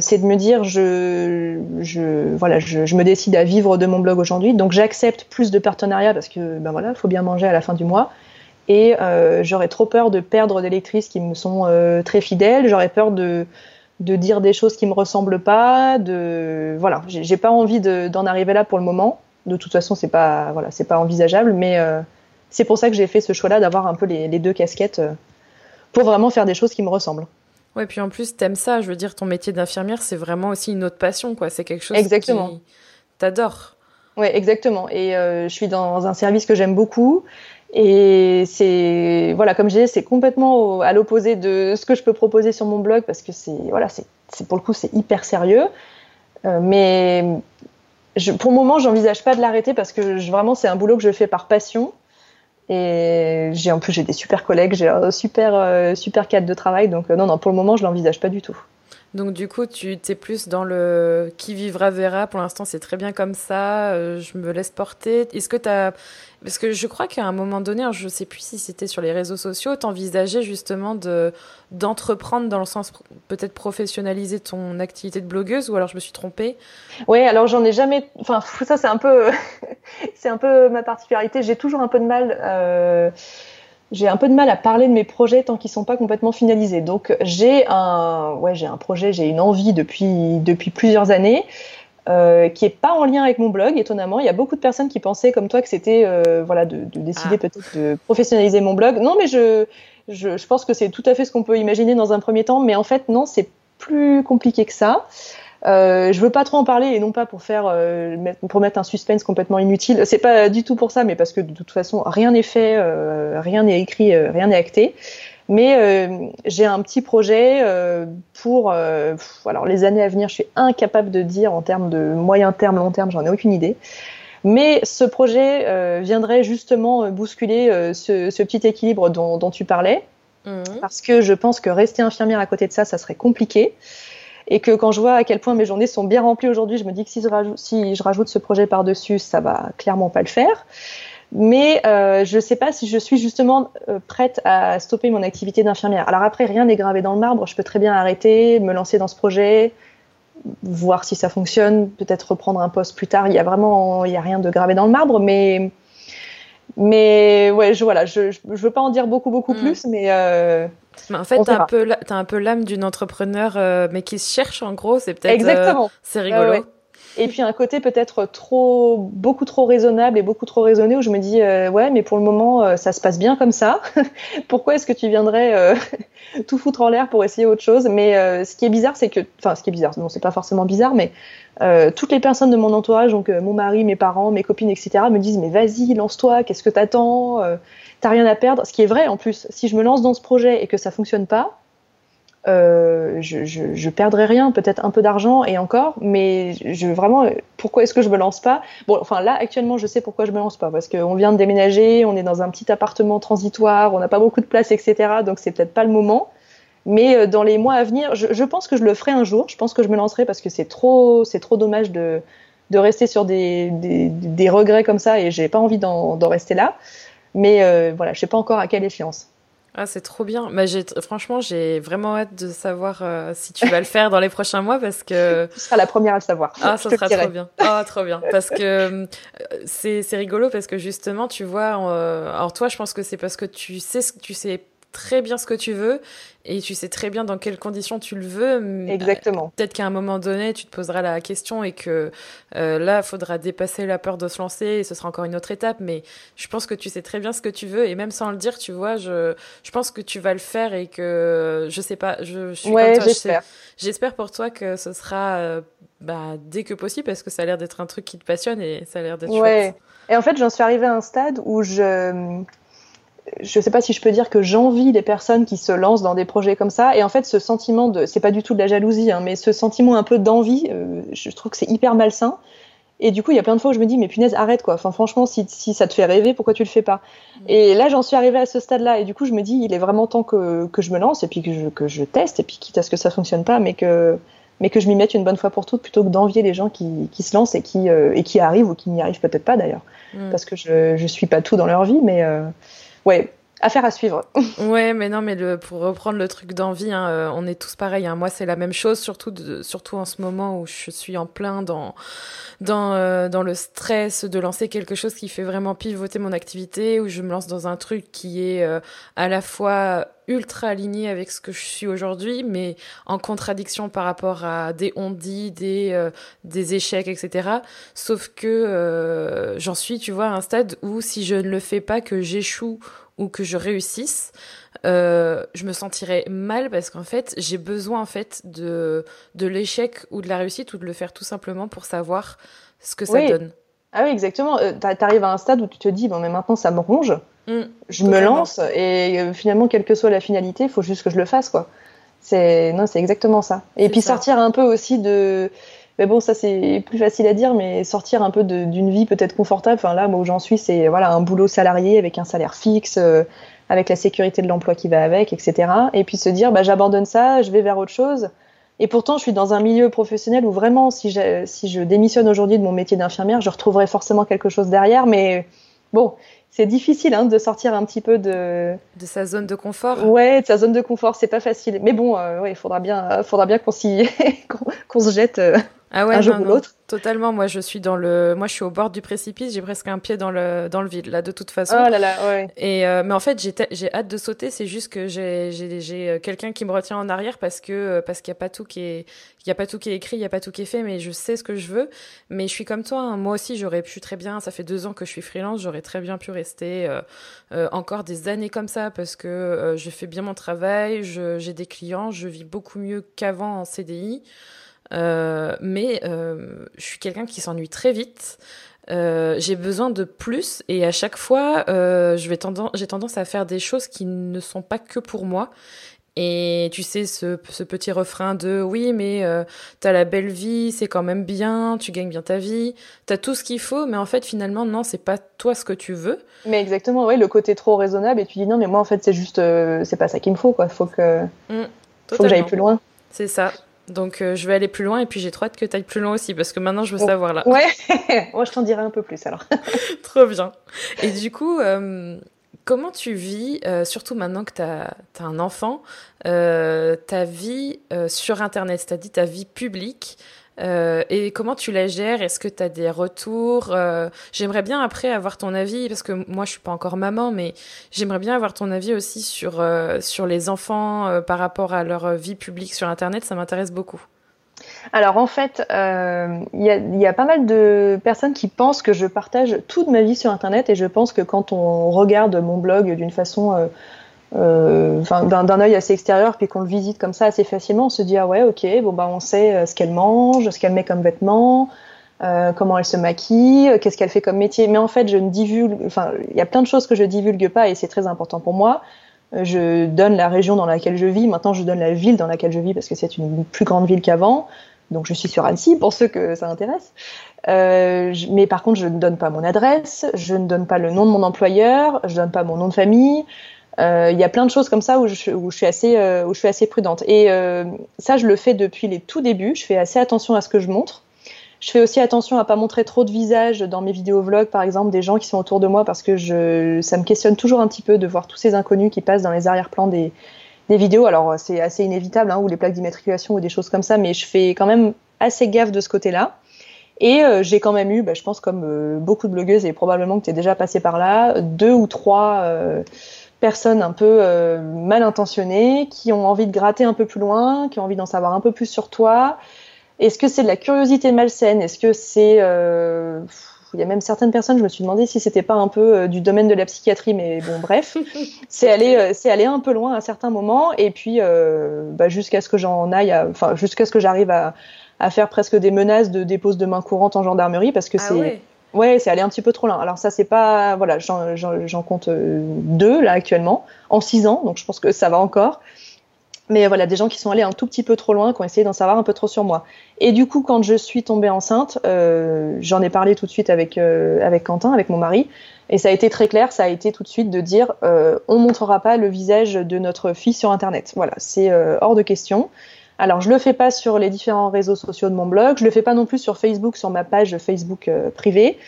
c'est de me dire, je, je, voilà, je, je, me décide à vivre de mon blog aujourd'hui, donc j'accepte plus de partenariats parce que, ben voilà, faut bien manger à la fin du mois et euh, j'aurais trop peur de perdre des lectrices qui me sont euh, très fidèles, j'aurais peur de, de dire des choses qui me ressemblent pas, de voilà, j'ai pas envie d'en de, arriver là pour le moment. de toute façon, c'est pas, voilà, c'est pas envisageable, mais c'est pour ça que j'ai fait ce choix-là d'avoir un peu les, les deux casquettes pour vraiment faire des choses qui me ressemblent. Ouais, puis en plus, t'aimes ça. Je veux dire, ton métier d'infirmière, c'est vraiment aussi une autre passion, quoi. C'est quelque chose exactement. qui t'adore. Ouais, exactement. Et euh, je suis dans un service que j'aime beaucoup. Et c'est, voilà, comme je disais, c'est complètement à l'opposé de ce que je peux proposer sur mon blog parce que c'est, voilà, c'est, pour le coup, c'est hyper sérieux. Euh, mais pour le moment, j'envisage pas de l'arrêter parce que vraiment, c'est un boulot que je fais par passion. Et j'ai en plus j'ai des super collègues, j'ai un super euh, super cadre de travail, donc euh, non non pour le moment je l'envisage pas du tout. Donc du coup, tu t'es plus dans le qui vivra verra. Pour l'instant, c'est très bien comme ça. Euh, je me laisse porter. Est-ce que tu as parce que je crois qu'à un moment donné, je ne sais plus si c'était sur les réseaux sociaux, t'envisageais justement de d'entreprendre dans le sens peut-être professionnaliser ton activité de blogueuse ou alors je me suis trompée? Oui, alors j'en ai jamais. Enfin, ça c'est un peu c'est un peu ma particularité. J'ai toujours un peu de mal. Euh j'ai un peu de mal à parler de mes projets tant qu'ils sont pas complètement finalisés. Donc j'ai un, ouais, j'ai un projet, j'ai une envie depuis depuis plusieurs années. Euh, qui est pas en lien avec mon blog, étonnamment. Il y a beaucoup de personnes qui pensaient, comme toi, que c'était euh, voilà de, de décider ah. peut-être de professionnaliser mon blog. Non, mais je, je, je pense que c'est tout à fait ce qu'on peut imaginer dans un premier temps. Mais en fait, non, c'est plus compliqué que ça. Euh, je veux pas trop en parler et non pas pour faire euh, pour mettre un suspense complètement inutile. C'est pas du tout pour ça, mais parce que de toute façon rien n'est fait, euh, rien n'est écrit, euh, rien n'est acté. Mais euh, j'ai un petit projet pour alors les années à venir. Je suis incapable de dire en termes de moyen terme, long terme, j'en ai aucune idée. Mais ce projet viendrait justement bousculer ce, ce, petit équilibre dont, dont tu parlais, mmh. parce que je pense que rester infirmière à côté de ça, ça serait compliqué et que quand je vois à quel point mes journées sont bien remplies aujourd'hui, je me dis que si je rajoute, si je rajoute ce projet par-dessus, ça va clairement pas le faire. Mais euh, je ne sais pas si je suis justement euh, prête à stopper mon activité d'infirmière. Alors après, rien n'est gravé dans le marbre. Je peux très bien arrêter, me lancer dans ce projet, voir si ça fonctionne, peut-être reprendre un poste plus tard. Il y a vraiment, il y a rien de gravé dans le marbre, mais mais ouais, je voilà, je, je, veux pas en dire beaucoup beaucoup mm. plus, mais euh, mais en fait, t'as un peu, as un peu l'âme d'une entrepreneur, euh, mais qui se cherche en gros. C'est peut-être. Exactement. Euh, c'est rigolo. Et puis un côté peut-être trop, beaucoup trop raisonnable et beaucoup trop raisonné où je me dis euh, ouais, mais pour le moment ça se passe bien comme ça. Pourquoi est-ce que tu viendrais tout foutre en l'air pour essayer autre chose? Mais ce qui est bizarre, c'est que, enfin, ce qui est bizarre, non, c'est pas forcément bizarre, mais toutes les personnes de mon entourage, donc mon mari, mes parents, mes copines, etc., me disent mais vas-y, lance-toi, qu'est-ce que t'attends t'as rien à perdre. Ce qui est vrai en plus, si je me lance dans ce projet et que ça fonctionne pas, euh, je, je, je, perdrai rien, peut-être un peu d'argent et encore, mais je vraiment, pourquoi est-ce que je me lance pas? Bon, enfin là actuellement, je sais pourquoi je me lance pas parce qu'on vient de déménager, on est dans un petit appartement transitoire, on n'a pas beaucoup de place, etc. Donc c'est peut-être pas le moment. Mais euh, dans les mois à venir, je, je, pense que je le ferai un jour. Je pense que je me lancerai parce que c'est trop, c'est trop dommage de, de rester sur des, des, des regrets comme ça et j'ai pas envie d'en rester là. Mais euh, voilà, je sais pas encore à quelle échéance. Ah, c'est trop bien. Mais j'ai, franchement, j'ai vraiment hâte de savoir euh, si tu vas le faire dans les prochains mois parce que. Tu seras la première à le savoir. Ah, ça sera trop bien. Ah, trop bien. Parce que euh, c'est, c'est rigolo parce que justement, tu vois, alors toi, je pense que c'est parce que tu sais, tu sais très bien ce que tu veux et tu sais très bien dans quelles conditions tu le veux. Exactement. Peut-être qu'à un moment donné, tu te poseras la question et que euh, là, il faudra dépasser la peur de se lancer et ce sera encore une autre étape. Mais je pense que tu sais très bien ce que tu veux et même sans le dire, tu vois, je, je pense que tu vas le faire et que je sais pas, je, suis ouais, j'espère. J'espère pour toi que ce sera euh, bah, dès que possible parce que ça a l'air d'être un truc qui te passionne et ça a l'air d'être ouais. chouette. Et en fait, j'en suis arrivée à un stade où je je ne sais pas si je peux dire que j'envie les personnes qui se lancent dans des projets comme ça. Et en fait, ce sentiment de, c'est pas du tout de la jalousie, hein, mais ce sentiment un peu d'envie, euh, je trouve que c'est hyper malsain. Et du coup, il y a plein de fois où je me dis, mais punaise, arrête quoi. Enfin, franchement, si, si ça te fait rêver, pourquoi tu le fais pas? Mmh. Et là, j'en suis arrivée à ce stade-là. Et du coup, je me dis, il est vraiment temps que, que je me lance et puis que je, que je teste et puis quitte à ce que ça fonctionne pas, mais que, mais que je m'y mette une bonne fois pour toutes plutôt que d'envier les gens qui, qui se lancent et qui, euh, et qui arrivent ou qui n'y arrivent peut-être pas d'ailleurs. Mmh. Parce que je, je suis pas tout dans leur vie, mais euh, ouais, affaire à suivre. ouais, mais non, mais le, pour reprendre le truc d'envie, hein, euh, on est tous pareils. Hein. Moi, c'est la même chose, surtout, de, surtout en ce moment où je suis en plein dans, dans, euh, dans le stress de lancer quelque chose qui fait vraiment pivoter mon activité, où je me lance dans un truc qui est euh, à la fois ultra alignée avec ce que je suis aujourd'hui, mais en contradiction par rapport à des on-dit, des, euh, des échecs, etc. Sauf que euh, j'en suis, tu vois, à un stade où si je ne le fais pas, que j'échoue ou que je réussisse, euh, je me sentirais mal parce qu'en fait, j'ai besoin en fait de, de l'échec ou de la réussite ou de le faire tout simplement pour savoir ce que ça donne. Ah oui, exactement. Euh, tu arrives à un stade où tu te dis, bon, mais maintenant ça me ronge, mm, je me lance et euh, finalement, quelle que soit la finalité, il faut juste que je le fasse, quoi. C'est non, c'est exactement ça. Et puis sortir un peu aussi de, mais bon, ça c'est plus facile à dire, mais sortir un peu d'une vie peut-être confortable. Enfin là, moi où j'en suis, c'est voilà un boulot salarié avec un salaire fixe, euh, avec la sécurité de l'emploi qui va avec, etc. Et puis se dire, bah j'abandonne ça, je vais vers autre chose. Et pourtant, je suis dans un milieu professionnel où vraiment, si je, si je démissionne aujourd'hui de mon métier d'infirmière, je retrouverai forcément quelque chose derrière. Mais bon, c'est difficile hein, de sortir un petit peu de... De sa zone de confort Ouais, de sa zone de confort, c'est pas facile. Mais bon, euh, ouais, il faudra bien, faudra bien qu'on qu'on se jette euh, ah ouais, un jour ou l'autre. Totalement. Moi, je suis dans le, moi, je suis au bord du précipice. J'ai presque un pied dans le dans le vide là, de toute façon. Oh là là, ouais. Et euh, mais en fait, j'ai j'ai hâte de sauter. C'est juste que j'ai j'ai j'ai euh, quelqu'un qui me retient en arrière parce que euh, parce qu'il y a pas tout qui est il y a pas tout qui est écrit, il y a pas tout qui est fait. Mais je sais ce que je veux. Mais je suis comme toi. Hein. Moi aussi, j'aurais pu très bien. Ça fait deux ans que je suis freelance. J'aurais très bien pu rester euh, encore des années comme ça parce que je fais bien mon travail. J'ai des clients. Je vis beaucoup mieux qu'avant en CDI. Euh, mais euh, je suis quelqu'un qui s'ennuie très vite. Euh, j'ai besoin de plus et à chaque fois, euh, je vais tendance, j'ai tendance à faire des choses qui ne sont pas que pour moi. Et tu sais, ce, ce petit refrain de oui, mais euh, t'as la belle vie, c'est quand même bien, tu gagnes bien ta vie, t'as tout ce qu'il faut, mais en fait, finalement, non, c'est pas toi ce que tu veux. Mais exactement, oui, le côté trop raisonnable, et tu dis non, mais moi, en fait, c'est juste, c'est pas ça qu'il me faut, quoi. Faut que, mmh, faut que j'aille plus loin. C'est ça. Donc euh, je vais aller plus loin et puis j'ai trop hâte que tu ailles plus loin aussi parce que maintenant je veux savoir là. Ouais, moi je t'en dirai un peu plus alors. trop bien. Et du coup, euh, comment tu vis, euh, surtout maintenant que tu as, un enfant, ta vie sur Internet, c'est-à-dire ta vie publique euh, et comment tu la gères? Est-ce que tu as des retours? Euh, J'aimerais bien après avoir ton avis, parce que moi je suis pas encore maman, mais j'aimerais bien avoir ton avis aussi sur, euh, les enfants par rapport à leur vie publique sur Internet, ça m'intéresse beaucoup. Alors en fait, il y, a, pas mal de personnes qui pensent que je partage toute ma vie sur Internet et je pense que quand on regarde mon blog d'une façon d'un œil assez extérieur, puis qu'on le visite comme ça assez facilement, on se dit ah ouais ok bon bah on sait euh, ce qu'elle mange, ce qu'elle met comme vêtements, euh, comment elle se maquille, euh, qu'est-ce qu'elle fait comme métier. Mais en fait je ne divulgue, enfin il y a plein de choses que je divulgue pas et c'est très important pour moi. Je donne la région dans laquelle je vis, maintenant je donne la ville dans laquelle je vis parce que c'est une plus grande ville qu'avant. Donc je suis sur Annecy pour ceux que ça intéresse. Euh, mais par contre, je ne donne pas mon adresse, je ne donne pas le nom de mon employeur, je donne pas mon nom de famille, euh, il y a plein de choses comme ça où je, où je suis assez euh, où je suis assez prudente. Et euh, ça je le fais depuis les tout débuts. Je fais assez attention à ce que je montre. Je fais aussi attention à pas montrer trop de visages dans mes vidéos vlogs par exemple des gens qui sont autour de moi parce que je ça me questionne toujours un petit peu de voir tous ces inconnus qui passent dans les arrière-plans des des vidéos. Alors c'est assez inévitable hein, ou les plaques d'immatriculation ou des choses comme ça mais je fais quand même assez gaffe de ce côté-là. Et euh, j'ai quand même eu, bah, je pense comme euh, beaucoup de blogueuses et probablement que tu es déjà passé par là, deux ou trois euh, personnes un peu euh, mal intentionnées qui ont envie de gratter un peu plus loin, qui ont envie d'en savoir un peu plus sur toi. Est-ce que c'est de la curiosité malsaine? Est-ce que c'est euh, il y a même certaines personnes, je me suis demandé si c'était pas un peu euh, du domaine de la psychiatrie, mais bon, bref, c'est aller, c'est aller un peu loin à certains moments, et puis bah, jusqu'à ce que j'en aille, enfin jusqu'à ce que j'arrive à, à, faire presque des menaces de dépose de main courante en gendarmerie, parce que ah c'est Ouais, c'est allé un petit peu trop loin. Alors ça, c'est pas, voilà, j'en compte euh, deux là actuellement en six ans, donc je pense que ça va encore. Mais voilà, des gens qui sont allés un tout petit peu trop loin, qui ont essayé d'en savoir un peu trop sur moi. Et du coup, quand je suis tombée enceinte, euh, j'en ai parlé tout de suite avec euh, avec Quentin, avec mon mari, et ça a été très clair. Ça a été tout de suite de dire, euh, on montrera pas le visage de notre fille sur Internet. Voilà, c'est euh, hors de question. Alors, je le fais pas sur les différents réseaux sociaux de mon blog, je le fais pas non plus sur Facebook, sur ma page Facebook euh, privée,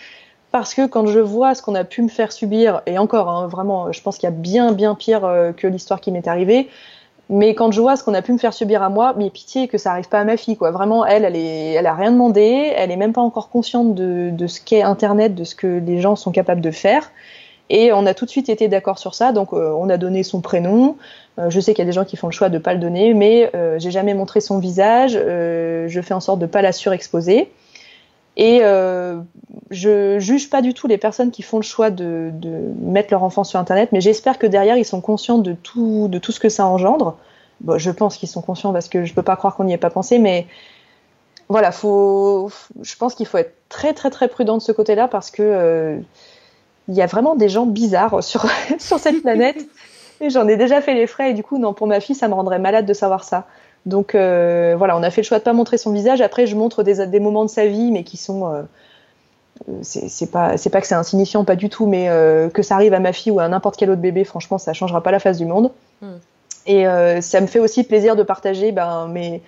parce que quand je vois ce qu'on a pu me faire subir, et encore, hein, vraiment, je pense qu'il y a bien, bien pire euh, que l'histoire qui m'est arrivée, mais quand je vois ce qu'on a pu me faire subir à moi, mais pitié que ça arrive pas à ma fille, quoi. Vraiment, elle, elle est, a rien demandé, elle est même pas encore consciente de, ce qu'est Internet, de ce que les gens sont capables de faire. Et on a tout de suite été d'accord sur ça, donc euh, on a donné son prénom, je sais qu'il y a des gens qui font le choix de pas le donner, mais j'ai jamais montré son visage. je fais en sorte de pas la surexposer. Et euh, je juge pas du tout les personnes qui font le choix de, mettre leur enfant sur Internet, mais j'espère que derrière ils sont conscients de tout, de tout ce que ça engendre. Bon, je pense qu'ils sont conscients parce que je peux pas croire qu'on n'y ait pas pensé, mais voilà, faut, je pense qu'il faut être très très très prudent de ce côté-là parce que euh, il y a vraiment des gens bizarres sur sur cette planète. J'en ai déjà fait les frais et du coup, non, pour ma fille, ça me rendrait malade de savoir ça. Donc euh, voilà, on a fait le choix de pas montrer son visage. Après, je montre des, des moments de sa vie, mais qui sont euh, c'est pas c'est pas que c'est insignifiant, pas du tout, mais euh, que ça arrive à ma fille ou à n'importe quel autre bébé, franchement, ça changera pas la face du monde. Hmm. Et euh, ça me fait aussi plaisir de partager ben, mes,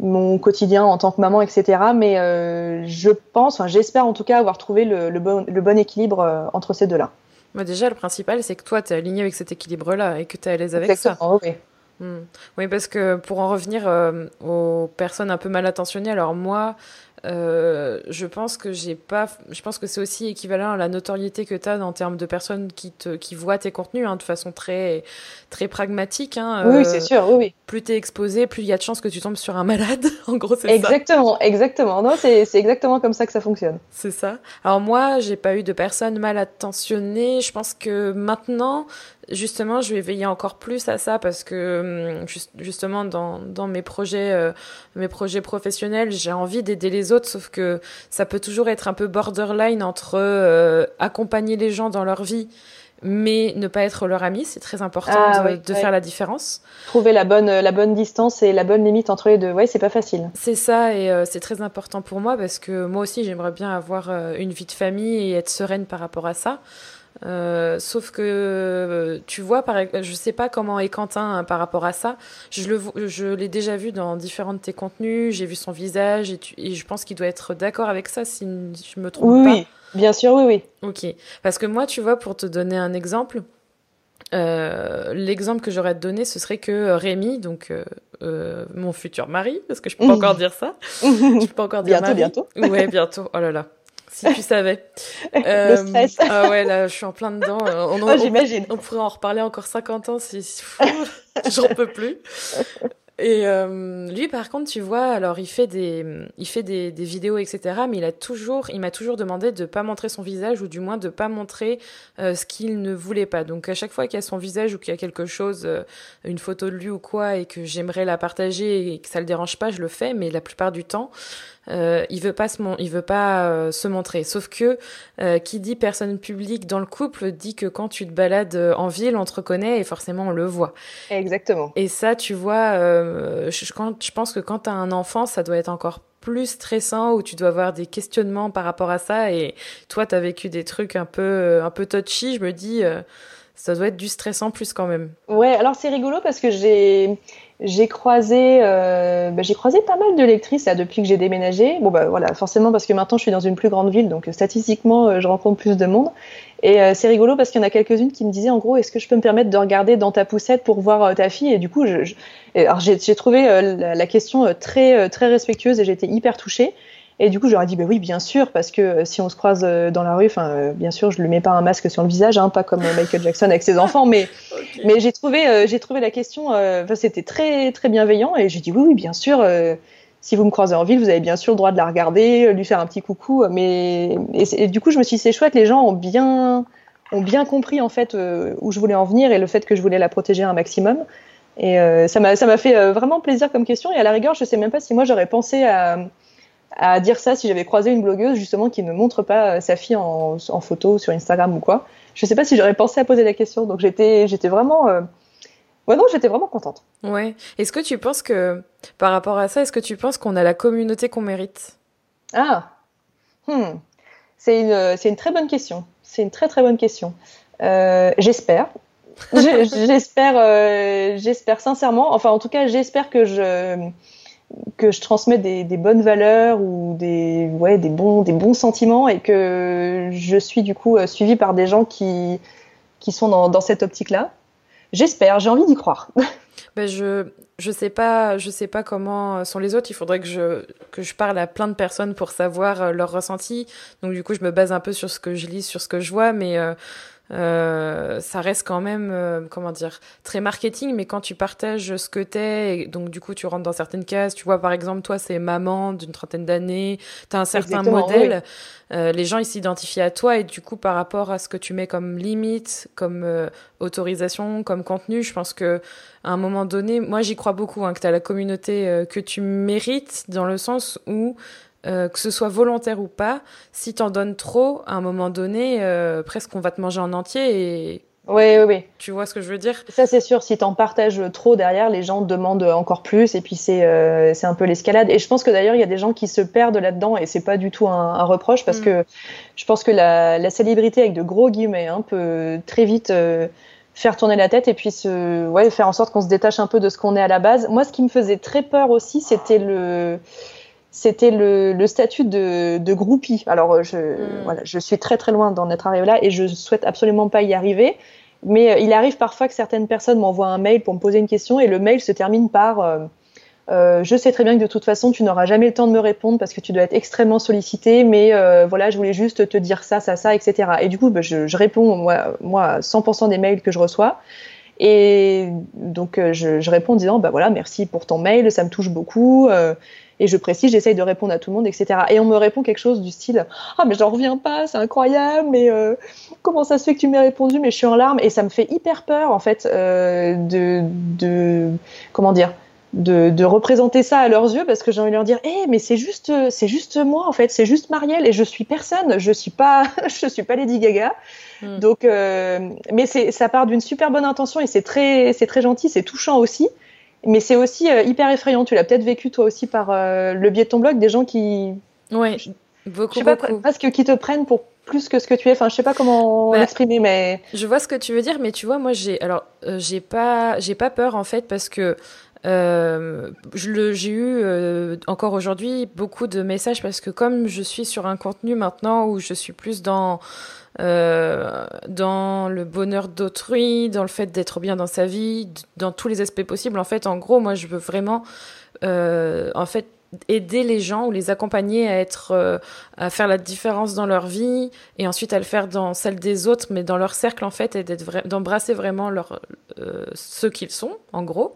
mon quotidien en tant que maman, etc. Mais euh, je pense, enfin, j'espère en tout cas avoir trouvé le, le, bon, le bon, équilibre entre ces deux-là. Bah déjà, le principal, c'est que toi, tu es aligné avec cet équilibre-là et que tu es à l'aise avec Exactement, ça. Oui. Hmm. Oui, parce que pour en revenir euh, aux personnes un peu mal intentionnées, alors moi, euh, je pense que j'ai pas. Je pense que c'est aussi équivalent à la notoriété que tu as en termes de personnes qui, te, qui voient tes contenus hein, de façon très, très pragmatique. Hein, oui, c'est sûr, oui, oui. Plus tu es exposé, plus il y a de chances que tu tombes sur un malade. en gros, c'est ça. Exactement, exactement. Non, c'est exactement comme ça que ça fonctionne. C'est ça. Alors moi, j'ai pas eu de personnes mal intentionnées. Je pense que maintenant, justement, je vais veiller encore plus à ça parce que hum, justement dans, dans mes projets euh, mes projets professionnels, j'ai envie d'aider les autres, sauf que ça peut toujours être un peu borderline entre euh, accompagner les gens dans leur vie mais ne pas être leur ami, c'est très important ah de, faire la différence. Trouver la bonne, la bonne distance et la bonne limite entre les deux, ouais, c'est pas facile. C'est ça, et euh, c'est très important pour moi parce que moi aussi j'aimerais bien avoir une vie de famille et être sereine par rapport à ça. Euh, sauf que tu vois, par, je sais pas comment est Quentin hein, par rapport à ça. Je le, je l'ai déjà vu dans différents de tes contenus. J'ai vu son visage et, et je pense qu'il doit être d'accord avec ça si je me trompe pas. Oui, bien sûr, oui, oui. Ok, parce que moi, tu vois, pour te donner un exemple, euh, l'exemple que j'aurais à te donner, ce serait que Rémi, donc euh, mon futur mari, parce que je peux pas encore dire ça. je peux pas encore dire bientôt, bientôt. Ouais, bientôt. Oh là là. Si tu savais. Euh, le stress. Ah ouais, là, je suis en plein dedans. On, oh, J'imagine. On, pourrait en reparler encore 50 ans si. J'en peux plus. Et euh, lui, par contre, tu vois, alors il fait des, il fait des, des vidéos, etc. Mais il a toujours, il m'a toujours demandé de pas montrer son visage ou du moins de pas montrer euh, ce qu'il ne voulait pas. Donc à chaque fois qu'il y a son visage ou qu'il y a quelque chose, euh, une photo de lui ou quoi, et que j'aimerais la partager et que ça le dérange pas, je le fais. Mais la plupart du temps, euh, il veut pas se il veut pas euh, se montrer. Sauf que euh, qui dit personne publique dans le couple dit que quand tu te balades en ville, on te reconnaît et forcément on le voit. Exactement. Et ça, tu vois, je, quand, je pense que quand tu as un enfant, ça doit être encore plus stressant où tu dois avoir des questionnements par rapport à ça et toi tu as vécu des trucs un peu un peu touchy, je me dis ça doit être du stressant plus quand même. Ouais, alors c'est rigolo parce que j'ai j'ai croisé, euh, bah, j'ai croisé pas mal de lectrices là depuis que j'ai déménagé. Bon bah voilà, forcément parce que maintenant je suis dans une plus grande ville, donc statistiquement euh, je rencontre plus de monde. Et euh, c'est rigolo parce qu'il y en a quelques-unes qui me disaient en gros, est-ce que je peux me permettre de regarder dans ta poussette pour voir euh, ta fille? Et du coup, alors j'ai trouvé la, la, question très très respectueuse et j'étais hyper touchée. Et du coup, j'aurais dit, bah oui, bien sûr, parce que euh, si on se croise euh, dans la rue, enfin, euh, bien sûr, je ne lui mets pas un masque sur le visage, hein, pas comme Michael Jackson avec ses enfants, mais, mais j'ai trouvé, j'ai trouvé la question, enfin, c'était très, très bienveillant, et j'ai dit, oui, oui, bien sûr, si vous me croisez en ville, vous avez bien sûr le droit de la regarder, lui faire un petit coucou, mais, et, du coup, je me suis dit, c'est chouette, les gens ont bien, ont bien compris, en fait, où je voulais en venir et le fait que je voulais la protéger un maximum. Et ça m'a, ça m'a fait vraiment plaisir comme question, et à la rigueur, je sais même pas si moi j'aurais pensé à, à dire ça si j'avais croisé une blogueuse justement qui ne montre pas euh, sa fille en, en photo sur Instagram ou quoi. Je sais pas si j'aurais pensé à poser la question. Donc j'étais j'étais vraiment euh... ouais non j'étais vraiment contente. Ouais. Est-ce que tu penses que par rapport à ça, est-ce que tu penses qu'on a la communauté qu'on mérite? Ah. Hmm. C'est une c'est une très bonne question. C'est une très très bonne question. Euh, j'espère. j'espère euh, j'espère sincèrement. Enfin en tout cas j'espère que je que je transmets des, bonnes valeurs ou des, ouais, des, bons, des bons sentiments et que je suis du coup euh, suivie par des gens qui, qui sont dans, dans cette optique-là. J'espère, j'ai envie d'y croire. Ben je je sais pas je sais pas comment sont les autres. Il faudrait que je que je parle à plein de personnes pour savoir leur ressenti. Donc du coup je me base un peu sur ce que je lis, sur ce que je vois, mais euh, ça reste quand même, euh, comment dire, très marketing, mais quand tu partages ce que t'es, et donc du coup tu rentres dans certaines cases, tu vois par exemple toi c'est maman d'une trentaine d'années, t'as un certain modèle, euh, les gens ils s'identifient à toi et du coup par rapport à ce que tu mets comme limite, comme euh, autorisation, comme contenu, je pense que à un moment donné, moi j'y crois beaucoup, hein, que t'as la communauté que tu mérites dans le sens où euh, que ce soit volontaire ou pas, si t'en donnes trop, à un moment donné, euh, presque on va te manger en entier et oui, oui, oui. Tu vois ce que je veux dire? Ça, c'est sûr. Si t'en partages trop derrière, les gens demandent encore plus, et puis c'est euh, un peu l'escalade. Et je pense que d'ailleurs, il y a des gens qui se perdent là-dedans, et c'est pas du tout un, un reproche, parce mm. que je pense que la, la, célébrité avec de gros guillemets hein, peut très vite euh, faire tourner la tête, et puis se, ouais, faire en sorte qu'on se détache un peu de ce qu'on est à la base. Moi, ce qui me faisait très peur aussi, c'était le c'était le, le, statut de, de, groupie. Alors, je, hmm. voilà, je suis très très loin d'en être arrivé là et je souhaite absolument pas y arriver. Mais euh, il arrive parfois que certaines personnes m'envoient un mail pour me poser une question et le mail se termine par euh, euh, Je sais très bien que de toute façon tu n'auras jamais le temps de me répondre parce que tu dois être extrêmement sollicité, mais euh, voilà, je voulais juste te dire ça, ça, ça, etc. Et du coup, bah, je, je, réponds moi, moi 100% des mails que je reçois. Et donc euh, je, je, réponds en disant bah voilà merci pour ton mail, ça me touche beaucoup. Et je précise, j'essaye de répondre à tout le monde, etc. Et on me répond quelque chose du style Ah, mais j'en reviens pas, c'est incroyable, mais euh, comment ça se fait que tu m'aies répondu Mais je suis en larmes? Et ça me fait hyper peur, en fait, euh, de, de. Comment dire de, de, représenter ça à leurs yeux parce que j'ai envie de leur dire eh mais c'est juste c'est juste moi en fait c'est juste Marielle et je suis personne je suis pas je suis pas Lady Gaga mm. donc euh, mais c'est ça part d'une super bonne intention et c'est très c'est très gentil c'est touchant aussi mais c'est aussi euh, hyper effrayant. Tu l'as peut-être vécu toi aussi par euh, le biais de ton blog, des gens qui. Oui, beaucoup. Je sais pas, presque qui te prennent pour plus que ce que tu es. Enfin, je sais pas comment bah, l'exprimer, mais. Je vois ce que tu veux dire, mais tu vois, moi, j'ai. Alors, euh, j'ai pas, j'ai pas peur en fait parce que. Euh, j'ai eu euh, encore aujourd'hui beaucoup de messages parce que comme je suis sur un contenu maintenant où je suis plus dans euh, dans le bonheur d'autrui, dans le fait d'être bien dans sa vie, dans tous les aspects possibles. En fait, en gros, moi, je veux vraiment, euh, en fait, aider les gens ou les accompagner à être, euh, à faire la différence dans leur vie et ensuite à le faire dans celle des autres, mais dans leur cercle en fait, et d'être d'embrasser vraiment leur, euh, ce qu'ils sont, en gros.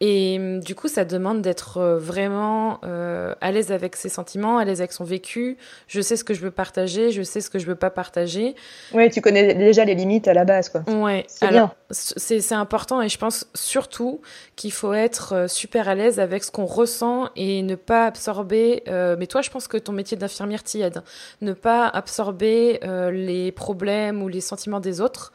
Et hum, du coup, ça demande d'être euh, vraiment euh, à l'aise avec ses sentiments, à l'aise avec son vécu. Je sais ce que je veux partager, je sais ce que je veux pas partager. Oui, tu connais déjà les limites à la base, quoi. Ouais, c'est bien. C'est important et je pense surtout qu'il faut être euh, super à l'aise avec ce qu'on ressent et ne pas absorber. Euh, mais toi, je pense que ton métier d'infirmière t'y aide. Ne pas absorber euh, les problèmes ou les sentiments des autres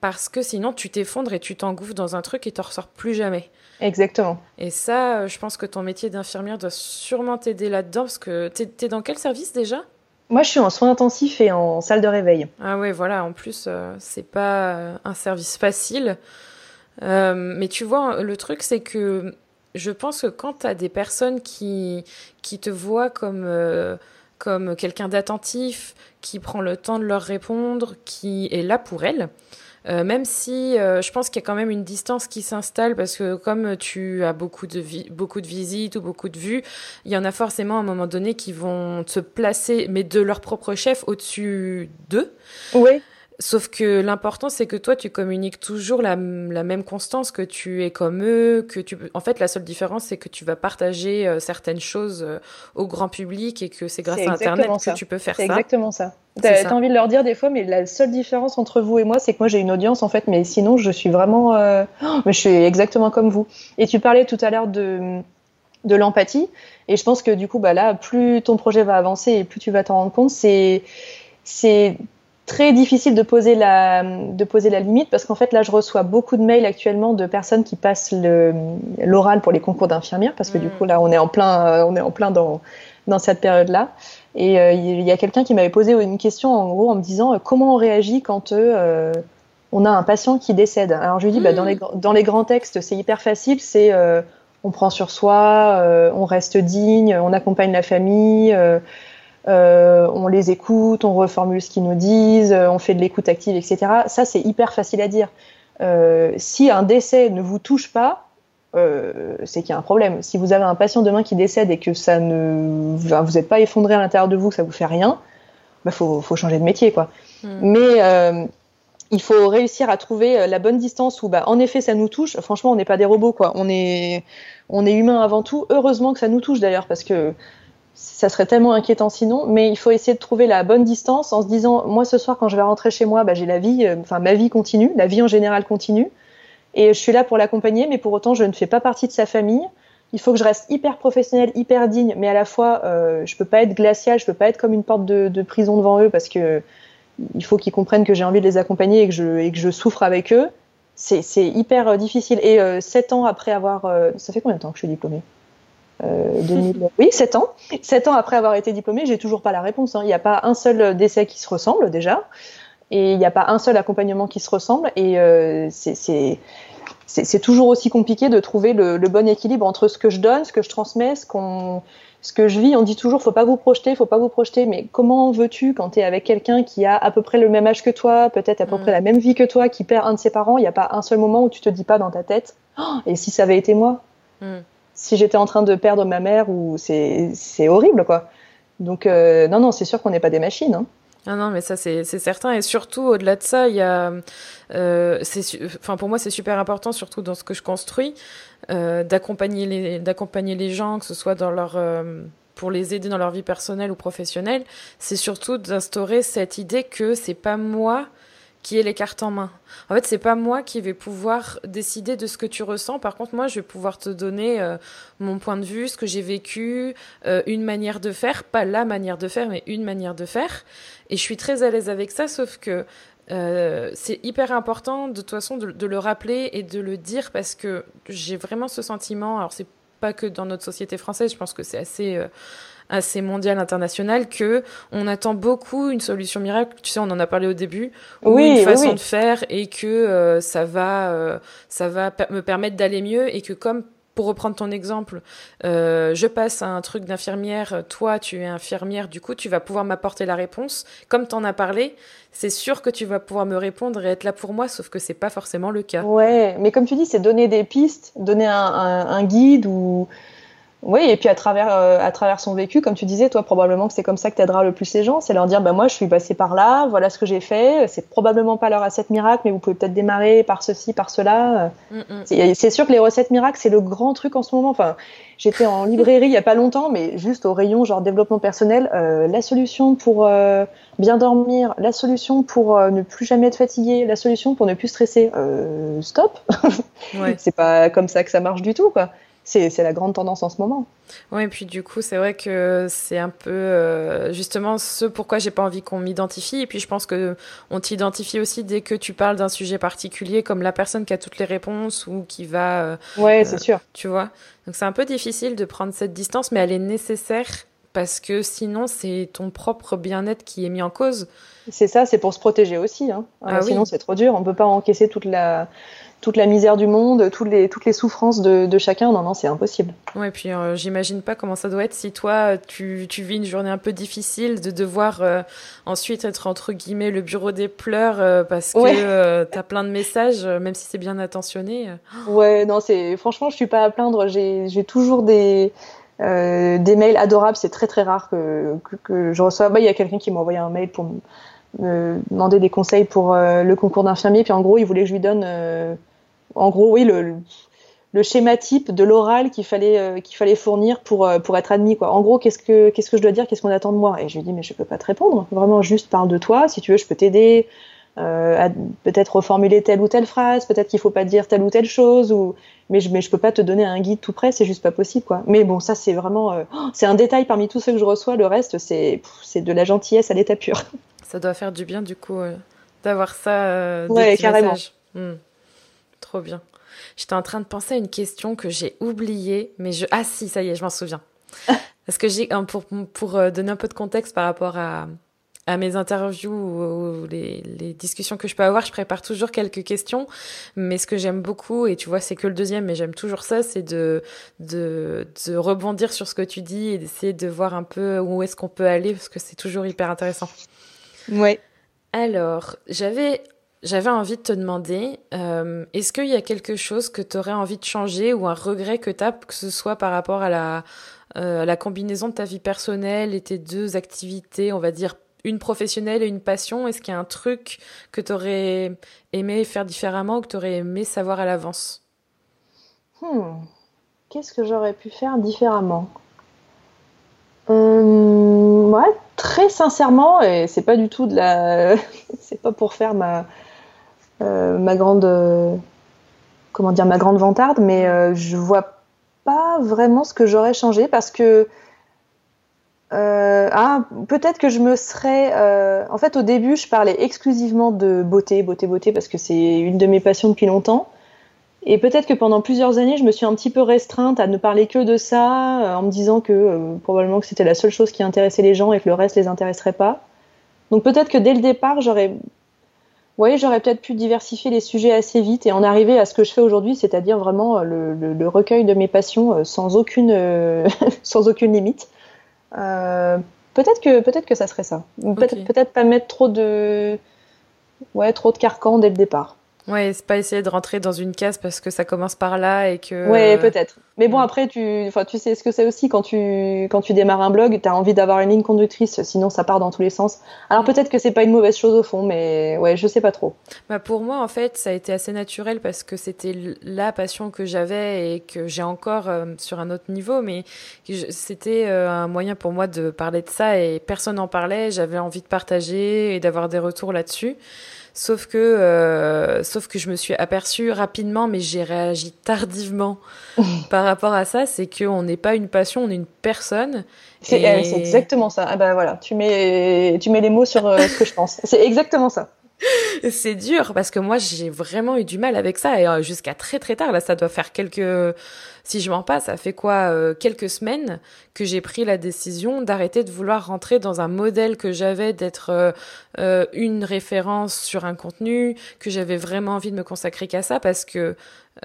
parce que sinon tu t'effondres et tu t'engouffres dans un truc et t'en ressors plus jamais. Exactement. Et ça, euh, je pense que ton métier d'infirmière doit sûrement t'aider là-dedans, parce que t'es es dans quel service déjà? Moi, je suis en soins intensifs et en salle de réveil. Ah ouais, voilà, en plus, euh, c'est pas euh, un service facile. Euh, mais tu vois, le truc, c'est que je pense que quand t'as des personnes qui, qui te voient comme, euh, comme quelqu'un d'attentif, qui prend le temps de leur répondre, qui est là pour elles, euh, même si euh, je pense qu'il y a quand même une distance qui s'installe parce que comme tu as beaucoup de, beaucoup de visites ou beaucoup de vues, il y en a forcément à un moment donné qui vont se placer, mais de leur propre chef, au-dessus d'eux. Oui. Sauf que l'important, c'est que toi, tu communiques toujours la, la, même constance, que tu es comme eux, que tu. En fait, la seule différence, c'est que tu vas partager euh, certaines choses euh, au grand public et que c'est grâce à Internet ça. que tu peux faire ça. C'est exactement ça. T'as envie de leur dire des fois, mais la seule différence entre vous et moi, c'est que moi j'ai une audience en fait, mais sinon je suis vraiment, euh... oh, mais je suis exactement comme vous. Et tu parlais tout à l'heure de de l'empathie, et je pense que du coup, bah là, plus ton projet va avancer et plus tu vas t'en rendre compte, c'est c'est très difficile de poser la, de poser la limite parce qu'en fait là je reçois beaucoup de mails actuellement de personnes qui passent l'oral pour les concours d'infirmières parce que mmh. du coup là on est en plein, on est en plein dans, dans cette période là. Et euh, il y a quelqu'un qui m'avait posé une question en gros en me disant euh, comment on réagit quand euh, on a un patient qui décède? Alors je lui dis mmh. bah, dans, les, dans les grands textes c'est hyper facile, c'est on prend sur soi, on reste digne, on accompagne la famille. Euh, on les écoute, on reformule ce qu'ils nous disent, euh, on fait de l'écoute active, etc. Ça, c'est hyper facile à dire. si un décès ne vous touche pas, c'est qu'il y a un problème. Si vous avez un patient demain qui décède et que ça ne, vous n'êtes pas effondré à l'intérieur de vous, que ça vous fait rien, bah faut, faut changer de métier quoi. Hmm. Mais il faut réussir à trouver euh, la bonne distance où, bah, en effet, ça nous touche. Franchement, on n'est pas des robots, quoi. On est, on est humain avant tout. Heureusement que ça nous touche d'ailleurs, parce que ça serait tellement inquiétant sinon. Mais il faut essayer de trouver la bonne distance en se disant, moi, ce soir, quand je vais rentrer chez moi, bah, j'ai la vie, euh, enfin, ma vie continue, la vie en général continue. Et je suis là pour l'accompagner, mais pour autant, je ne fais pas partie de sa famille. Il faut que je reste hyper professionnelle, hyper digne, mais à la fois, euh, je peux pas être glaciale, je peux pas être comme une porte de, prison devant eux parce que il faut qu'ils comprennent que j'ai envie de les accompagner et que je, souffre avec eux. C'est hyper euh, difficile. Et euh, sept ans après avoir... Ça fait combien de temps que je suis diplômée? Euh, 2000... Oui, sept ans. Sept ans après avoir été diplômée, j'ai toujours pas la réponse. Hein. Il n'y a pas un seul décès qui se ressemble déjà. Et il n'y a pas un seul accompagnement qui se ressemble. Et euh, c'est toujours aussi compliqué de trouver le, le, bon équilibre entre ce que je donne, ce que je transmets, ce qu'on ce que je vis, on dit toujours faut pas vous projeter, faut pas vous projeter, mais comment veux-tu quand tu es avec quelqu'un qui a à peu près le même âge que toi, peut-être à peu mm. près la même vie que toi, qui perd un de ses parents, il n'y a pas un seul moment où tu te dis pas dans ta tête oh, et si ça avait été moi? Mm. Si j'étais en train de perdre ma mère ou c'est horrible quoi. Donc euh, non non, c'est sûr qu'on n'est pas des machines. Hein. Ah non, mais ça c'est certain. Et surtout, au-delà de ça, il y a. Euh, enfin, pour moi, c'est super important, surtout dans ce que je construis, euh, d'accompagner les, les gens, que ce soit dans leur. Pour les aider dans leur vie personnelle ou professionnelle. C'est surtout d'instaurer cette idée que c'est pas moi qui ai les cartes en main. En fait, c'est pas moi qui vais pouvoir décider de ce que tu ressens. Par contre, moi, je vais pouvoir te donner euh, mon point de vue, ce que j'ai vécu, euh, une manière de faire, pas la manière de faire, mais une manière de faire. Et je suis très à l'aise avec ça, sauf que euh, c'est hyper important de toute façon de, de, le rappeler et de le dire parce que j'ai vraiment ce sentiment. Alors, c'est pas que dans notre société française, je pense que c'est assez assez mondial, international, que on attend beaucoup une solution miracle. Tu sais, on en a parlé au début, ou une façon de faire, et que euh, ça va, euh, ça va me permettre d'aller mieux, et que comme pour reprendre ton exemple, euh, je passe à un truc d'infirmière, toi tu es infirmière, du coup tu vas pouvoir m'apporter la réponse. Comme tu en as parlé, c'est sûr que tu vas pouvoir me répondre et être là pour moi, sauf que c'est pas forcément le cas. Ouais, mais comme tu dis, c'est donner des pistes, donner un, un, un guide ou oui, et puis à travers, euh, à travers son vécu, comme tu disais, toi, probablement que c'est comme ça que tu aideras le plus les gens, c'est leur dire, bah, moi, je suis passé par là, voilà ce que j'ai fait, c'est probablement pas leur recette miracle, mais vous pouvez peut-être démarrer par ceci, par cela. Mm, mm. C'est sûr que les recettes miracles, c'est le grand truc en ce moment. Enfin, j'étais en librairie il y a pas longtemps, mais juste au rayon genre développement personnel, euh, la solution pour euh, bien dormir, la solution pour ne plus jamais être fatigué, la solution pour ne plus stresser. stop. ouais. c'est pas comme ça que ça marche du tout, quoi c'est la grande tendance en ce moment. Oui, et puis du coup, c'est vrai que c'est un peu euh, justement ce pourquoi j'ai pas envie qu'on m'identifie. Et puis je pense que on t'identifie aussi dès que tu parles d'un sujet particulier, comme la personne qui a toutes les réponses ou qui va. Euh, ouais, c'est euh, sûr. Tu vois. Donc c'est un peu difficile de prendre cette distance, mais elle est nécessaire parce que sinon c'est ton propre bien-être qui est mis en cause. C'est ça, c'est pour se protéger aussi. Hein. Ah sinon c'est trop dur, on peut pas encaisser toute la toute la misère du monde, toutes les, toutes les souffrances de, de chacun. Non, non, c'est impossible. Ouais, et puis euh, j'imagine pas comment ça doit être si toi, tu, tu vis une journée un peu difficile, de devoir euh, ensuite être entre guillemets le bureau des pleurs euh, parce que tu as plein de messages, même si c'est bien attentionné. Ouais, non, c'est franchement, je suis pas à plaindre. J'ai toujours des. des mails adorables, c'est très très rare que, que, que je reçois. Bah, il y a quelqu'un qui m'a envoyé un mail pour me demander des conseils pour le concours d'infirmier, puis en gros, il voulait que je lui donne en gros, oui, le, le schéma type de l'oral qu'il fallait euh, qu'il fallait fournir pour euh, pour être admis quoi. En gros, qu'est-ce que qu'est-ce que je dois dire, qu'est-ce qu'on attend de moi? Et je lui dis mais je peux pas te répondre. Vraiment juste parle de toi, si tu veux, je peux t'aider euh, à peut-être reformuler telle ou telle phrase, peut-être qu'il faut pas dire telle ou telle chose ou mais je mais je peux pas te donner un guide tout près, c'est juste pas possible quoi. Mais bon, ça c'est vraiment euh, c'est un détail parmi tous ceux que je reçois, le reste c'est c'est de la gentillesse à l'état pur. Ça doit faire du bien du coup d'avoir ça ouais, carrément. Trop bien. J'étais en train de penser à une question que j'ai oubliée, mais je... Ah si, ça y est, je m'en souviens. Parce que j'ai, pour, pour euh, donner un peu de contexte par rapport à, à mes interviews ou, les, les, discussions que je peux avoir, je prépare toujours quelques questions. Mais ce que j'aime beaucoup, et tu vois, c'est que le deuxième, mais j'aime toujours ça, c'est de, de, de rebondir sur ce que tu dis et d'essayer de voir un peu où est-ce qu'on peut aller, parce que c'est toujours hyper intéressant. Ouais. Alors, j'avais j'avais envie de te demander, euh, est-ce qu'il y a quelque chose que tu aurais envie de changer ou un regret que tu as, que ce soit par rapport à la, euh, combinaison de ta vie personnelle et tes deux activités, on va dire une professionnelle et une passion? Est-ce qu'il y a un truc que tu aurais aimé faire différemment ou que tu aurais aimé savoir à l'avance? Hmm. Qu'est-ce que j'aurais pu faire différemment? Hum, ouais, très sincèrement, et c'est pas du tout de la, c'est pas pour faire ma euh, ma grande comment dire ma grande vantarde, mais euh, je vois pas vraiment ce que j'aurais changé parce que euh, ah, peut-être que je me serais. Euh, en fait, au début, je parlais exclusivement de beauté, beauté, beauté, parce que c'est une de mes passions depuis longtemps. Et peut-être que pendant plusieurs années, je me suis un petit peu restreinte à ne parler que de ça, euh, en me disant que probablement que c'était la seule chose qui intéressait les gens et que le reste les intéresserait pas. Donc peut-être que dès le départ, j'aurais, ouais, j'aurais peut-être pu diversifier les sujets assez vite et en arriver à ce que je fais aujourd'hui, c'est-à-dire vraiment le, le, le, recueil de mes passions sans aucune, sans aucune limite. Euh, peut-être que peut-être que ça serait ça. Peut-être peut-être pas mettre trop de ouais trop de carcans dès le départ. Ouais, c'est pas essayer de rentrer dans une case parce que ça commence par là et que. Ouais, peut-être. Mais bon, après, tu, enfin, tu sais ce que c'est aussi quand tu, quand tu démarres un blog, tu as envie d'avoir une ligne conductrice, sinon ça part dans tous les sens. Alors peut-être que c'est pas une mauvaise chose au fond, mais ouais, je sais pas trop. Bah pour moi, en fait, ça a été assez naturel parce que c'était la passion que j'avais et que j'ai encore euh, sur un autre niveau, mais c'était euh, un moyen pour moi de parler de ça et personne n'en parlait. J'avais envie de partager et d'avoir des retours là-dessus. Sauf que, euh, sauf que je me suis aperçue rapidement, mais j'ai réagi tardivement par rapport à ça. C'est qu'on n'est pas une passion, on est une personne. C'est exactement ça. Ah bah voilà, tu mets, tu mets les mots sur euh, ce que je pense. C'est exactement ça. c'est dur parce que moi j'ai vraiment eu du mal avec ça et euh, jusqu'à très très tard. Là ça doit faire quelques si je m'en passe ça fait quoi euh, quelques semaines que j'ai pris la décision d'arrêter de vouloir rentrer dans un modèle que j'avais d'être euh, une référence sur un contenu que j'avais vraiment envie de me consacrer qu'à ça parce que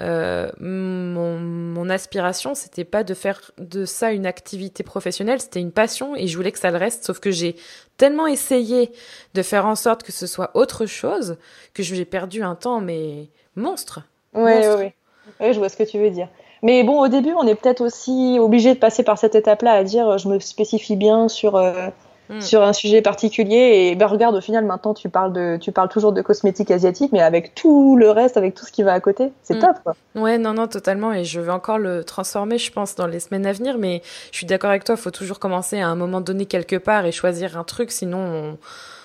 euh, mon, mon, aspiration, c'était pas de faire de ça une activité professionnelle, c'était une passion et je voulais que ça le reste. Sauf que j'ai tellement essayé de faire en sorte que ce soit autre chose que j'ai perdu un temps, mais monstre. Oui, oui, oui. je vois ce que tu veux dire. Mais bon, au début, on est peut-être aussi obligé de passer par cette étape-là à dire je me spécifie bien sur. Euh, Hmm. sur un sujet particulier. Et ben regarde, au final, maintenant, tu parles, de, tu parles toujours de cosmétiques asiatiques, mais avec tout le reste, avec tout ce qui va à côté, c'est hmm. top. Quoi. Ouais, non, non, totalement. Et je vais encore le transformer, je pense, dans les semaines à venir. Mais je suis d'accord avec toi, il faut toujours commencer à un moment donné quelque part et choisir un truc, sinon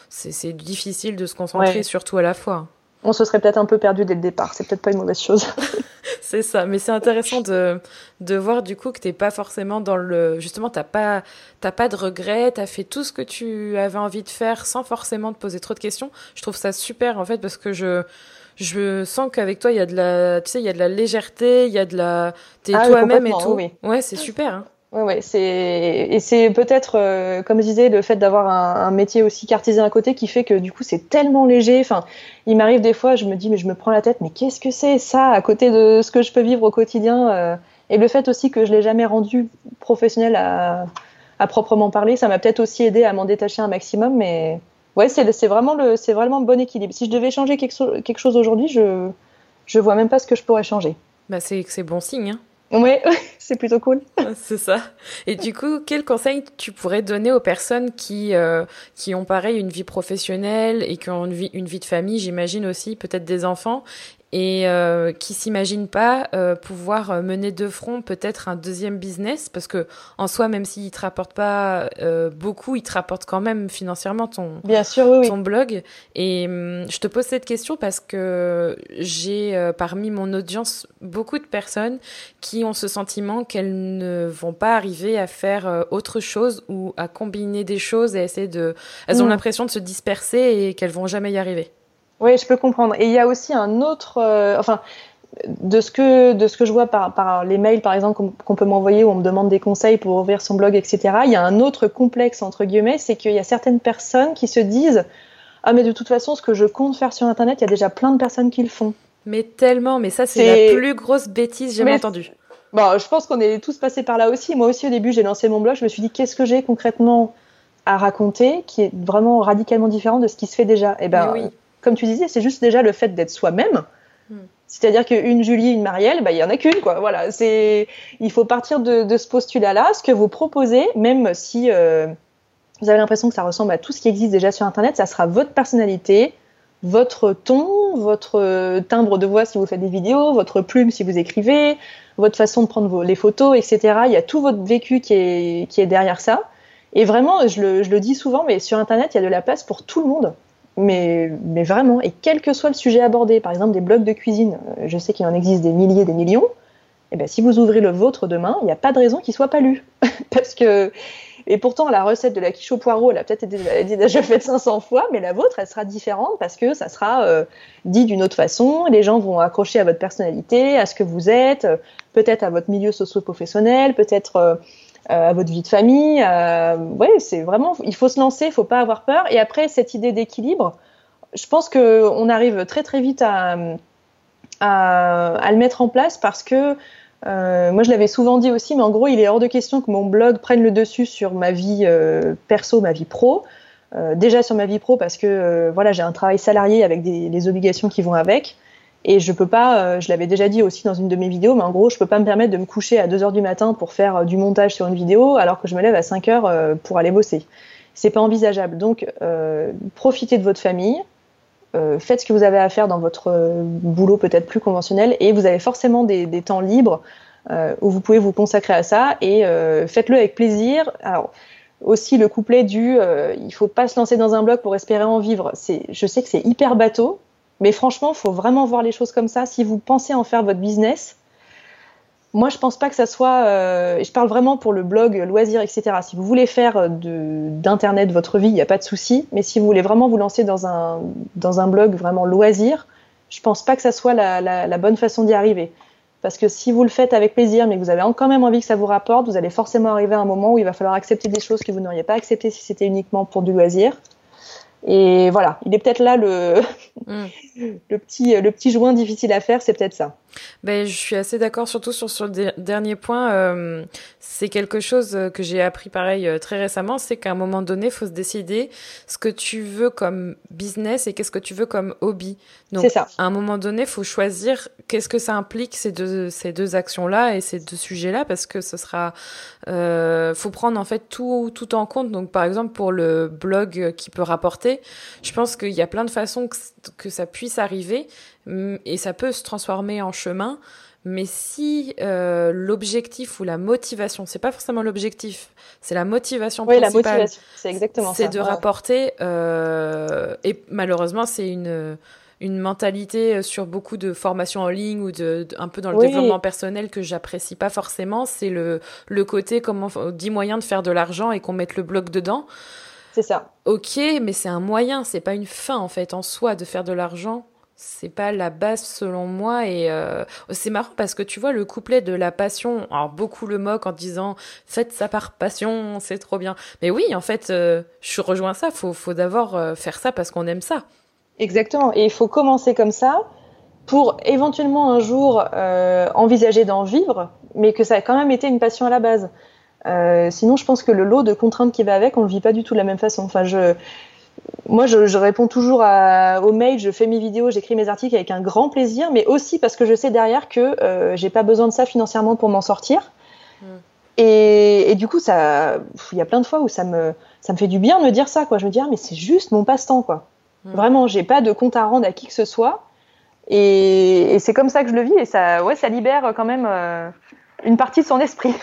c'est difficile de se concentrer surtout à la fois on se serait peut-être un peu perdu dès le départ. C'est peut-être pas une mauvaise chose. c'est ça, mais c'est intéressant de, de voir du coup que t'es pas forcément dans le justement t'as pas t'as pas de regrets, t'as fait tout ce que tu avais envie de faire sans forcément te poser trop de questions. Je trouve ça super en fait parce que je je sens qu'avec toi il y a de la tu sais il y a de la légèreté, il y a de la t'es ah toi-même et tout. Oui. Ouais, c'est super. Hein. Ouais, ouais, c'est et c'est peut-être, euh, comme je disais, le fait d'avoir un, métier aussi cartésien à côté qui fait que du coup c'est tellement léger. Enfin, il m'arrive des fois, je me dis mais je me prends la tête, mais qu'est-ce que c'est ça à côté de ce que je peux vivre au quotidien euh, Et le fait aussi que je l'ai jamais rendu professionnel à, proprement parler, ça m'a peut-être aussi aidé à m'en détacher un maximum. Mais ouais, c'est vraiment le c'est vraiment bon équilibre. Si je devais changer quelque, chose aujourd'hui, je je vois même pas ce que je pourrais changer. Bah c'est c'est bon signe. Hein oui, c'est plutôt cool. c'est ça. Et du coup, quel conseil tu pourrais donner aux personnes qui euh, qui ont pareil une vie professionnelle et qui ont une vie, une vie de famille, j'imagine aussi, peut-être des enfants, et euh, qui s'imaginent pas euh, pouvoir euh, mener de front peut-être un deuxième business parce que en soi même s'il te rapporte pas euh, beaucoup il te rapporte quand même financièrement ton bien sûr oui, ton blog. Et hum, je te pose cette question parce que j'ai euh, parmi mon audience beaucoup de personnes qui ont ce sentiment qu'elles ne vont pas arriver à faire euh, autre chose ou à combiner des choses et essayer de elles ont mmh. l'impression de se disperser et qu'elles vont jamais y arriver oui, je peux comprendre. Et il y a aussi un autre, euh, enfin, de ce que de ce que je vois par, par les mails par exemple qu'on peut m'envoyer où on me demande des conseils pour ouvrir son blog, etc. Il y a un autre complexe entre guillemets, c'est qu'il y a certaines personnes qui se disent ah mais de toute façon ce que je compte faire sur internet, il y a déjà plein de personnes qui le font. Mais tellement, mais ça c'est la plus grosse bêtise jamais entendue. Bon, je pense qu'on est tous passés par là aussi. Moi aussi au début j'ai lancé mon blog, je me suis dit qu'est-ce que j'ai concrètement à raconter qui est vraiment radicalement différent de ce qui se fait déjà? Et eh ben oui comme tu disais, c'est juste déjà le fait d'être soi-même. Hmm. C'est-à-dire qu'une Julie, une Marielle, bah, il y en a qu'une, quoi. Voilà, c'est, il faut partir de, ce postulat-là. Ce que vous proposez, même si euh, vous avez l'impression que ça ressemble à tout ce qui existe déjà sur Internet, ça sera votre personnalité, votre ton, votre timbre de voix si vous faites des vidéos, votre plume si vous écrivez, votre façon de prendre les photos, etc. Il y a tout votre vécu qui est, qui est derrière ça. Et vraiment, je le, je le dis souvent, mais sur Internet, il y a de la place pour tout le monde. Mais, vraiment, et quel que soit le sujet abordé, par exemple des blogs de cuisine, euh, je sais qu'il en existe des milliers, des millions, et eh bien si vous ouvrez le vôtre demain, il n'y a pas de raison qu'il soit pas lu. Parce que et pourtant, la recette de la quiche au poireau, elle a peut-être été déjà faite 500 fois, mais la vôtre, elle sera différente parce que ça sera euh, dit d'une autre façon. Les gens vont accrocher à votre personnalité, à ce que vous êtes, peut-être à votre milieu socio-professionnel, peut-être euh, à votre vie de famille. ouais, c'est vraiment, il faut se lancer, il faut pas avoir peur. Et après, cette idée d'équilibre, je pense qu'on arrive très très vite à, le mettre en place parce que euh, moi, je l'avais souvent dit aussi, mais en gros, il est hors de question que mon blog prenne le dessus sur ma vie euh, perso, ma vie pro. Euh, déjà sur ma vie pro parce que euh, voilà, j'ai un travail salarié avec des, les obligations qui vont avec. Et je peux pas, euh, je l'avais déjà dit aussi dans une de mes vidéos, mais en gros, je peux pas me permettre de me coucher à 2 heures du matin pour faire du montage sur une vidéo alors que je me lève à 5 heures pour aller bosser. C'est pas envisageable. Donc, profitez de votre famille, euh, faites ce que vous avez à faire dans votre euh, boulot peut-être plus conventionnel et vous avez forcément des, temps libres euh, où vous pouvez vous consacrer à ça et faites-le avec plaisir. Alors aussi le couplet du il faut pas se lancer dans un blog pour espérer en vivre. Je sais que c'est hyper bateau, mais franchement, faut vraiment voir les choses comme ça. Si vous pensez en faire votre business, moi, je pense pas que ça soit. Euh, je parle vraiment pour le blog, loisirs, etc. Si vous voulez faire euh, d'internet votre vie, il n'y a pas de souci. Mais si vous voulez vraiment vous lancer dans un blog vraiment loisir, je pense pas que ça soit la, la, la bonne façon d'y arriver. Parce que si vous le faites avec plaisir, mais que vous avez quand même envie que ça vous rapporte, vous allez forcément arriver à un moment où il va falloir accepter des choses que vous n'auriez pas acceptées si c'était uniquement pour du loisir. Et voilà, il est peut-être là le, mm. le, petit, le petit joint difficile à faire, c'est peut-être ça. Ben, je suis assez d'accord, surtout sur, sur le dernier point. Euh, c'est quelque chose que j'ai appris pareil euh, très récemment, c'est qu'à un moment donné, il faut se décider ce que tu veux comme business et qu'est-ce que tu veux comme hobby. Donc, ça. à un moment donné, il faut choisir qu'est-ce que ça implique ces deux, ces deux actions-là et ces deux sujets-là, parce que ce sera, euh, faut prendre en fait tout, tout en compte. Donc, par exemple, pour le blog qui peut rapporter, je pense qu'il y a plein de façons que, que ça puisse arriver, et ça peut se transformer en chemin. Mais si euh, l'objectif ou la motivation, c'est pas forcément l'objectif, c'est la motivation oui, la motivation, c'est exactement C'est de rapporter, euh, et malheureusement, c'est une une mentalité sur beaucoup de formations en ligne ou de, un peu dans le développement personnel que j'apprécie pas forcément. C'est le, le côté comment 10 moyens de faire de l'argent et qu'on mette le bloc dedans. C'est ça. Ok, mais c'est un moyen, c'est pas une fin en fait en soi de faire de l'argent c'est pas la base selon moi et euh, c'est marrant parce que tu vois le couplet de la passion beaucoup le moquent en disant faites ça par passion c'est trop bien. Mais oui en fait euh, je rejoins ça faut faut d'abord euh, faire ça parce qu'on aime ça. Exactement et il faut commencer comme ça pour éventuellement un jour envisager d'en vivre mais que ça a quand même été une passion à la base. Sinon je pense que le lot de contraintes qui va avec on le vit pas du tout de la même façon. Enfin je moi, je, je, réponds toujours à, aux mails, je fais mes vidéos, j'écris mes articles avec un grand plaisir, mais aussi parce que je sais derrière que euh, j'ai pas besoin de ça financièrement pour m'en sortir. Mm. Et, et, du coup, ça, il y a plein de fois où ça me, ça me fait du bien de me dire ça, quoi. Je me dis, ah, mais c'est juste mon passe-temps, quoi. Mm. Vraiment, j'ai pas de compte à rendre à qui que ce soit. Et, et c'est comme ça que je le vis, et ça, ouais, ça libère quand même euh, une partie de son esprit.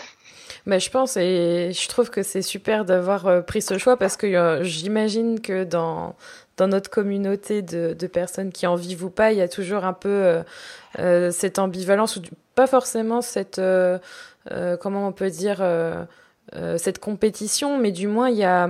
Je pense et je trouve que c'est super d'avoir euh, pris ce choix parce que euh, j'imagine que dans dans notre communauté de, de, personnes qui en vivent ou pas, il y a toujours un peu euh, cette ambivalence ou pas forcément cette comment on peut dire cette compétition, mais du moins il y a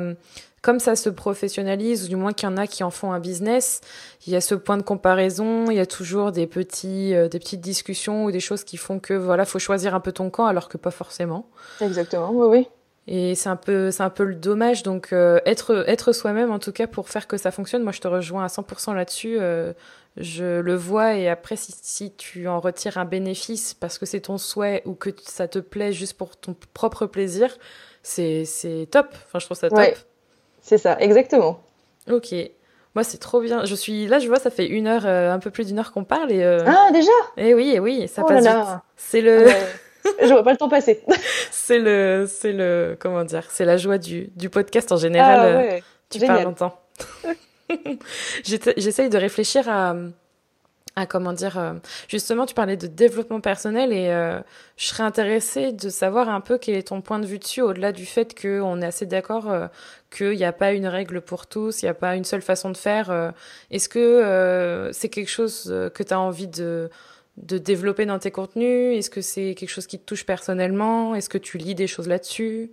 comme ça se professionnalise, ou du moins qu'il y en a qui en font un business, il y a ce point de comparaison, il y a toujours des petits, euh, des petites discussions ou des choses qui font que voilà, faut choisir un peu ton camp, alors que pas forcément. Exactement, oui, oui. Et c'est un peu, c'est un peu le dommage. Donc euh, être, être soi-même, en tout cas, pour faire que ça fonctionne. Moi, je te rejoins à 100% là-dessus. Euh, je le vois et après, si, si tu en retires un bénéfice parce que c'est ton souhait ou que ça te plaît juste pour ton propre plaisir, c'est, c'est top. Enfin, je trouve ça top. C'est ça, exactement. Ok. Moi, c'est trop bien. Je suis là, je vois, ça fait une heure, euh, un peu plus d'une heure qu'on parle et. Euh, ah déjà? Eh oui, eh oui, ça oh passe vite. C'est le. Ah je vois pas le temps passer. c'est le, c'est le, comment dire, c'est la joie du, du podcast en général. Ah, ouais. Tu parles longtemps. J'essaye de réfléchir à ah, comment dire, euh, justement, tu parlais de développement personnel et euh, je serais intéressée de savoir un peu quel est ton point de vue dessus, au-delà du fait qu'on est assez d'accord euh, qu'il n'y a pas une règle pour tous, il n'y a pas une seule façon de faire. Est-ce que c'est quelque chose que tu as envie de, de développer dans tes contenus? Est-ce que c'est quelque chose qui te touche personnellement? Est-ce que tu lis des choses là-dessus?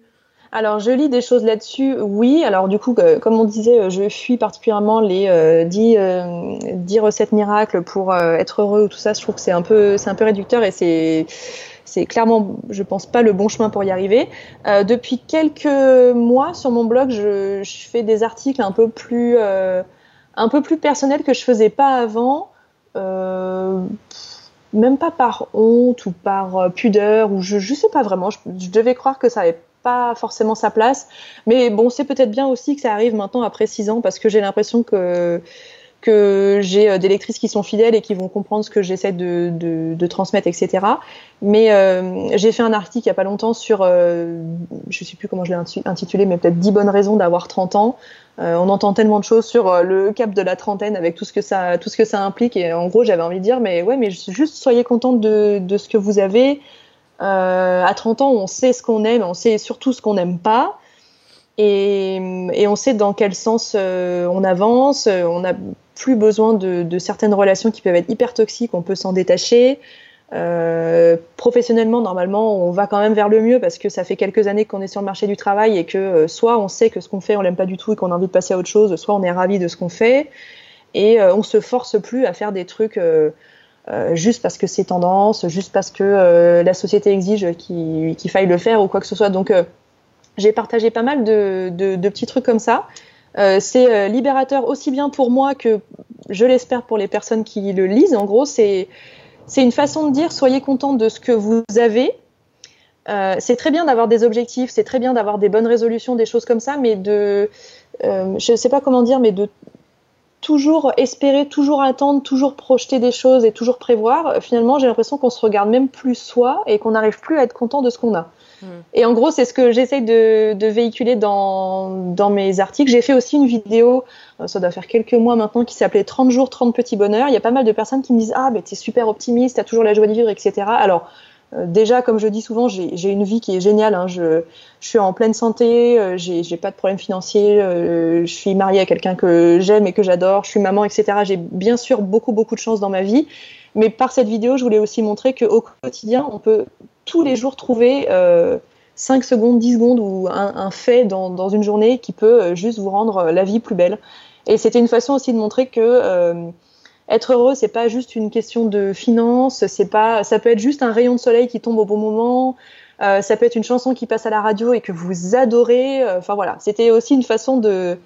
Alors, je lis des choses là-dessus, oui. Alors, du coup, euh, comme on disait, euh, je fuis particulièrement les euh, 10, euh, recettes miracles pour être heureux ou tout ça. Je trouve que c'est un peu, réducteur et c'est, clairement, je pense pas le bon chemin pour y arriver. depuis quelques mois, sur mon blog, je, fais des articles un peu plus, personnels que je faisais pas avant. même pas par honte ou par pudeur ou je, je sais pas vraiment. Je, devais croire que ça pas forcément sa place. Mais bon, c'est peut-être bien aussi que ça arrive maintenant après six ans parce que j'ai l'impression que que j'ai euh, des lectrices qui sont fidèles et qui vont comprendre ce que j'essaie de, de, transmettre, etc. Mais euh, j'ai fait un article il y a pas longtemps sur, euh, je sais plus comment je l'ai intitulé, mais peut-être 10 bonnes raisons d'avoir 30 ans. on entend tellement de choses sur le cap de la trentaine avec tout ce que ça, tout ce que ça implique. Et en gros, j'avais envie de dire, mais ouais, mais juste soyez contente de, de ce que vous avez. Euh, à 30 ans, on sait ce qu'on aime, on sait surtout ce qu'on n'aime pas. Et, on sait dans quel sens euh, on avance. On n'a plus besoin de, certaines relations qui peuvent être hyper toxiques, on peut s'en détacher. Euh, professionnellement, normalement, on va quand même vers le mieux parce que ça fait quelques années qu'on est sur le marché du travail et que soit on sait que ce qu'on fait, on l'aime pas du tout et qu'on a envie de passer à autre chose, soit on est ravi de ce qu'on fait et euh, on se force plus à faire des trucs euh, juste parce que c'est tendance, juste parce que euh, la société exige qu'il faille le faire ou quoi que ce soit. Donc, euh, j'ai partagé pas mal de, petits trucs comme ça. c'est libérateur aussi bien pour moi que, je l'espère, pour les personnes qui le lisent. En gros, c'est une façon de dire soyez content de ce que vous avez. C'est très bien d'avoir des objectifs, c'est très bien d'avoir des bonnes résolutions, des choses comme ça, mais de, je ne sais pas comment dire, mais de toujours espérer, toujours attendre, toujours projeter des choses et toujours prévoir, euh, finalement, j'ai l'impression qu'on se regarde même plus soi et qu'on n'arrive plus à être content de ce qu'on a. Hmm. Et en gros, c'est ce que j'essaye de, de, véhiculer dans, dans mes articles. J'ai fait aussi une vidéo, euh, ça doit faire quelques mois maintenant, qui s'appelait 30 jours, 30 petits bonheurs. Il y a pas mal de personnes qui me disent Ah, ben t'es super optimiste, t'as toujours la joie de vivre, etc. Alors, déjà, comme je dis souvent, j'ai une vie qui est géniale. Hein. Je, suis en pleine santé, euh, j'ai pas de problème financier, euh, je suis mariée à quelqu'un que j'aime et que j'adore, je suis maman, etc. J'ai bien sûr beaucoup, beaucoup de chance dans ma vie. Mais par cette vidéo, je voulais aussi montrer qu'au quotidien, on peut tous les jours trouver euh, 5 secondes, 10 secondes ou un, fait dans, dans, une journée qui peut juste vous rendre la vie plus belle. Et c'était une façon aussi de montrer que être heureux, c'est pas juste une question de finances, c'est pas, ça peut être juste un rayon de soleil qui tombe au bon moment, euh, ça peut être une chanson qui passe à la radio et que vous adorez. Euh, enfin voilà, c'était aussi une façon de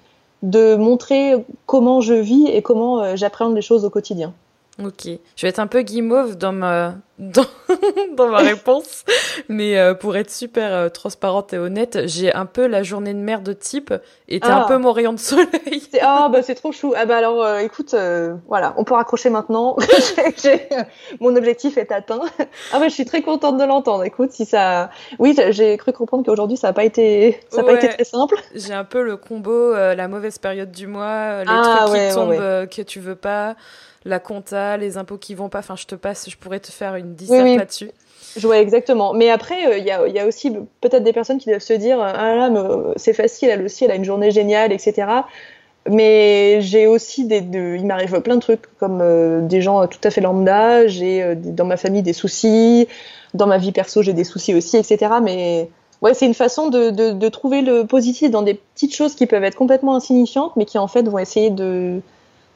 de montrer comment je vis et comment euh, j'appréhende les choses au quotidien. Ok, je vais être un peu guimauve dans ma dans, dans ma réponse, mais euh, pour être super euh, transparente et honnête, j'ai un peu la journée de merde type et t'es un ah. peu mon rayon de soleil. Ah bah c'est trop chou. Ah bah alors euh, écoute, voilà, on peut raccrocher maintenant. mon objectif est atteint. Ah bah je suis très contente de l'entendre. Écoute, si ça, oui, j'ai cru comprendre qu'aujourd'hui ça n'a pas été, ça a pas été très simple. J'ai un peu le combo, la mauvaise période du mois, les ah, trucs qui tombent que tu veux pas la compta, les impôts qui vont pas. Enfin, je te passe, je pourrais te faire une disserte là-dessus. Je vois exactement. Mais après, euh, il y, a, aussi peut-être des personnes qui doivent se dire Ah là, euh, c'est facile, elle aussi, elle a une journée géniale, etc. Mais j'ai aussi des. il m'arrive plein de trucs, comme euh, des gens tout à fait lambda. J'ai dans ma famille des soucis. Dans ma vie perso, j'ai des soucis aussi, etc. Mais ouais, c'est une façon de, de, trouver le positif dans des petites choses qui peuvent être complètement insignifiantes, mais qui en fait vont essayer de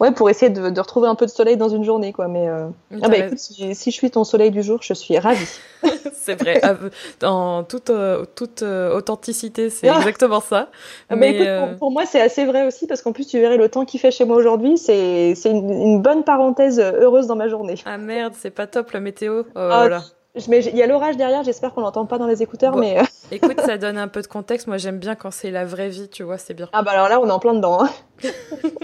ouais, pour essayer de, de, retrouver un peu de soleil dans une journée, quoi. Mais euh... ah bah, écoute, si, si, je suis ton soleil du jour, je suis ravie. c'est vrai, en toute, euh, toute euh, authenticité, c'est ah. exactement ça. Ah bah, mais écoute, pour, pour, moi, c'est assez vrai aussi parce qu'en plus, tu verrais le temps qu'il fait chez moi aujourd'hui, c'est une, une, bonne parenthèse heureuse dans ma journée. Ah merde, c'est pas top la météo. Oh, ah, il y a l'orage derrière, j'espère qu'on l'entend pas dans les écouteurs, mais. Écoute, ça donne un peu de contexte. Moi, j'aime bien quand c'est la vraie vie, tu vois, c'est bien. Ah bah alors là, on est en plein dedans. Hein.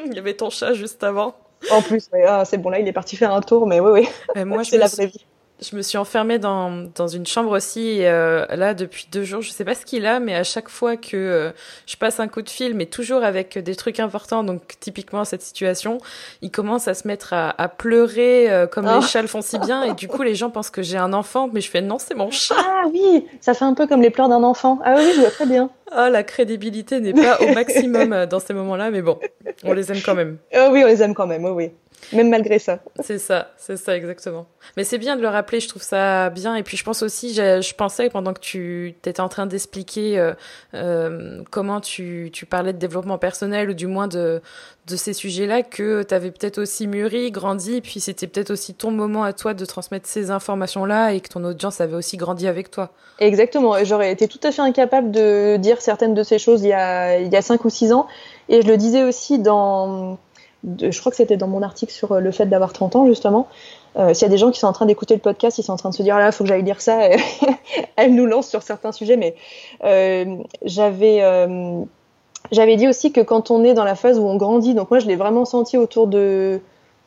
il y avait ton chat juste avant. En plus, ah, c'est bon, là, il est parti faire un tour, mais oui, oui. moi, c'est la vraie vie je me suis enfermée dans, dans une chambre aussi, euh, là, depuis deux jours. Je sais pas ce qu'il a, mais à chaque fois que euh, je passe un coup de fil, mais toujours avec des trucs importants, donc typiquement cette situation, il commence à se mettre à, à pleurer euh, comme les oh. chats le font si bien. Et du coup, les gens pensent que j'ai un enfant, mais je fais non, c'est mon chat. Ah oui, ça fait un peu comme les pleurs d'un enfant. Ah oui, je vois très bien. Ah, la crédibilité n'est pas au maximum dans ces moments-là, mais bon, on les aime quand même. Oh oui, on les aime quand même, oui, oui même malgré ça. C'est ça, c'est ça exactement. Mais c'est bien de le rappeler, je trouve ça bien. Et puis je pense aussi, je, pensais pendant que tu étais en train d'expliquer euh, euh, comment tu, tu, parlais de développement personnel ou du moins de, de ces sujets-là, que tu avais peut-être aussi mûri, grandi, puis c'était peut-être aussi ton moment à toi de transmettre ces informations-là et que ton audience avait aussi grandi avec toi. Exactement, j'aurais été tout à fait incapable de dire certaines de ces choses il y a, il y a 5 ou 6 ans. Et je le disais aussi dans je crois que c'était dans mon article sur euh, le fait d'avoir 30 ans justement. Euh, S'il y a des gens qui sont en train d'écouter le podcast, ils sont en train de se dire ah là, il faut que j'aille dire ça. Elle nous lance sur certains sujets, mais euh, j'avais j'avais dit aussi que quand on est dans la phase où on grandit, donc moi je l'ai vraiment senti autour de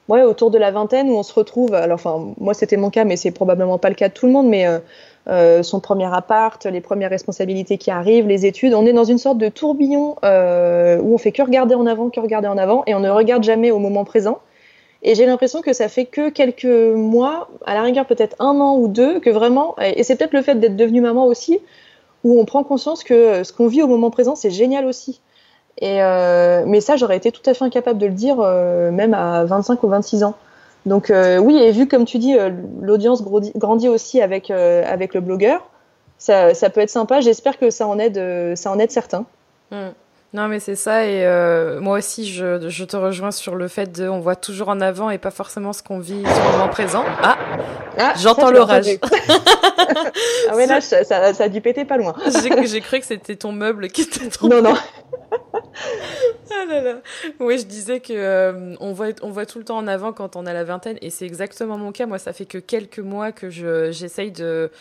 ouais autour de la vingtaine où on se retrouve. Alors enfin moi c'était mon cas, mais c'est probablement pas le cas de tout le monde, mais euh, son premier appart, les premières responsabilités qui arrivent, les études. On est dans une sorte de tourbillon euh, où on fait que regarder en avant, que regarder en avant, et on ne regarde jamais au moment présent. Et j'ai l'impression que ça fait que quelques mois, à la rigueur peut-être un an ou deux, que vraiment, et c'est peut-être le fait d'être devenue maman aussi, où on prend conscience que ce qu'on vit au moment présent, c'est génial aussi. Et euh, mais ça, j'aurais été tout à fait incapable de le dire, même à 25 ou 26 ans. Donc euh, oui, et vu comme tu dis, euh, l'audience grandit aussi avec euh, avec le blogueur, ça, ça, peut être sympa. J'espère que ça en aide, ça en aide certains. Hmm. Non, mais c'est ça. Et moi aussi, je, je, te rejoins sur le fait de, on voit toujours en avant et pas forcément ce qu'on vit sur le moment présent. Ah, ah j'entends l'orage. ah ouais, là, ça, ça, a dû péter pas loin. J'ai cru que c'était ton meuble qui était trop. Non, non. ah là là. Oui, je disais que euh, on voit on voit tout le temps en avant quand on a la vingtaine et c'est exactement mon cas. Moi, ça fait que quelques mois que je j'essaye de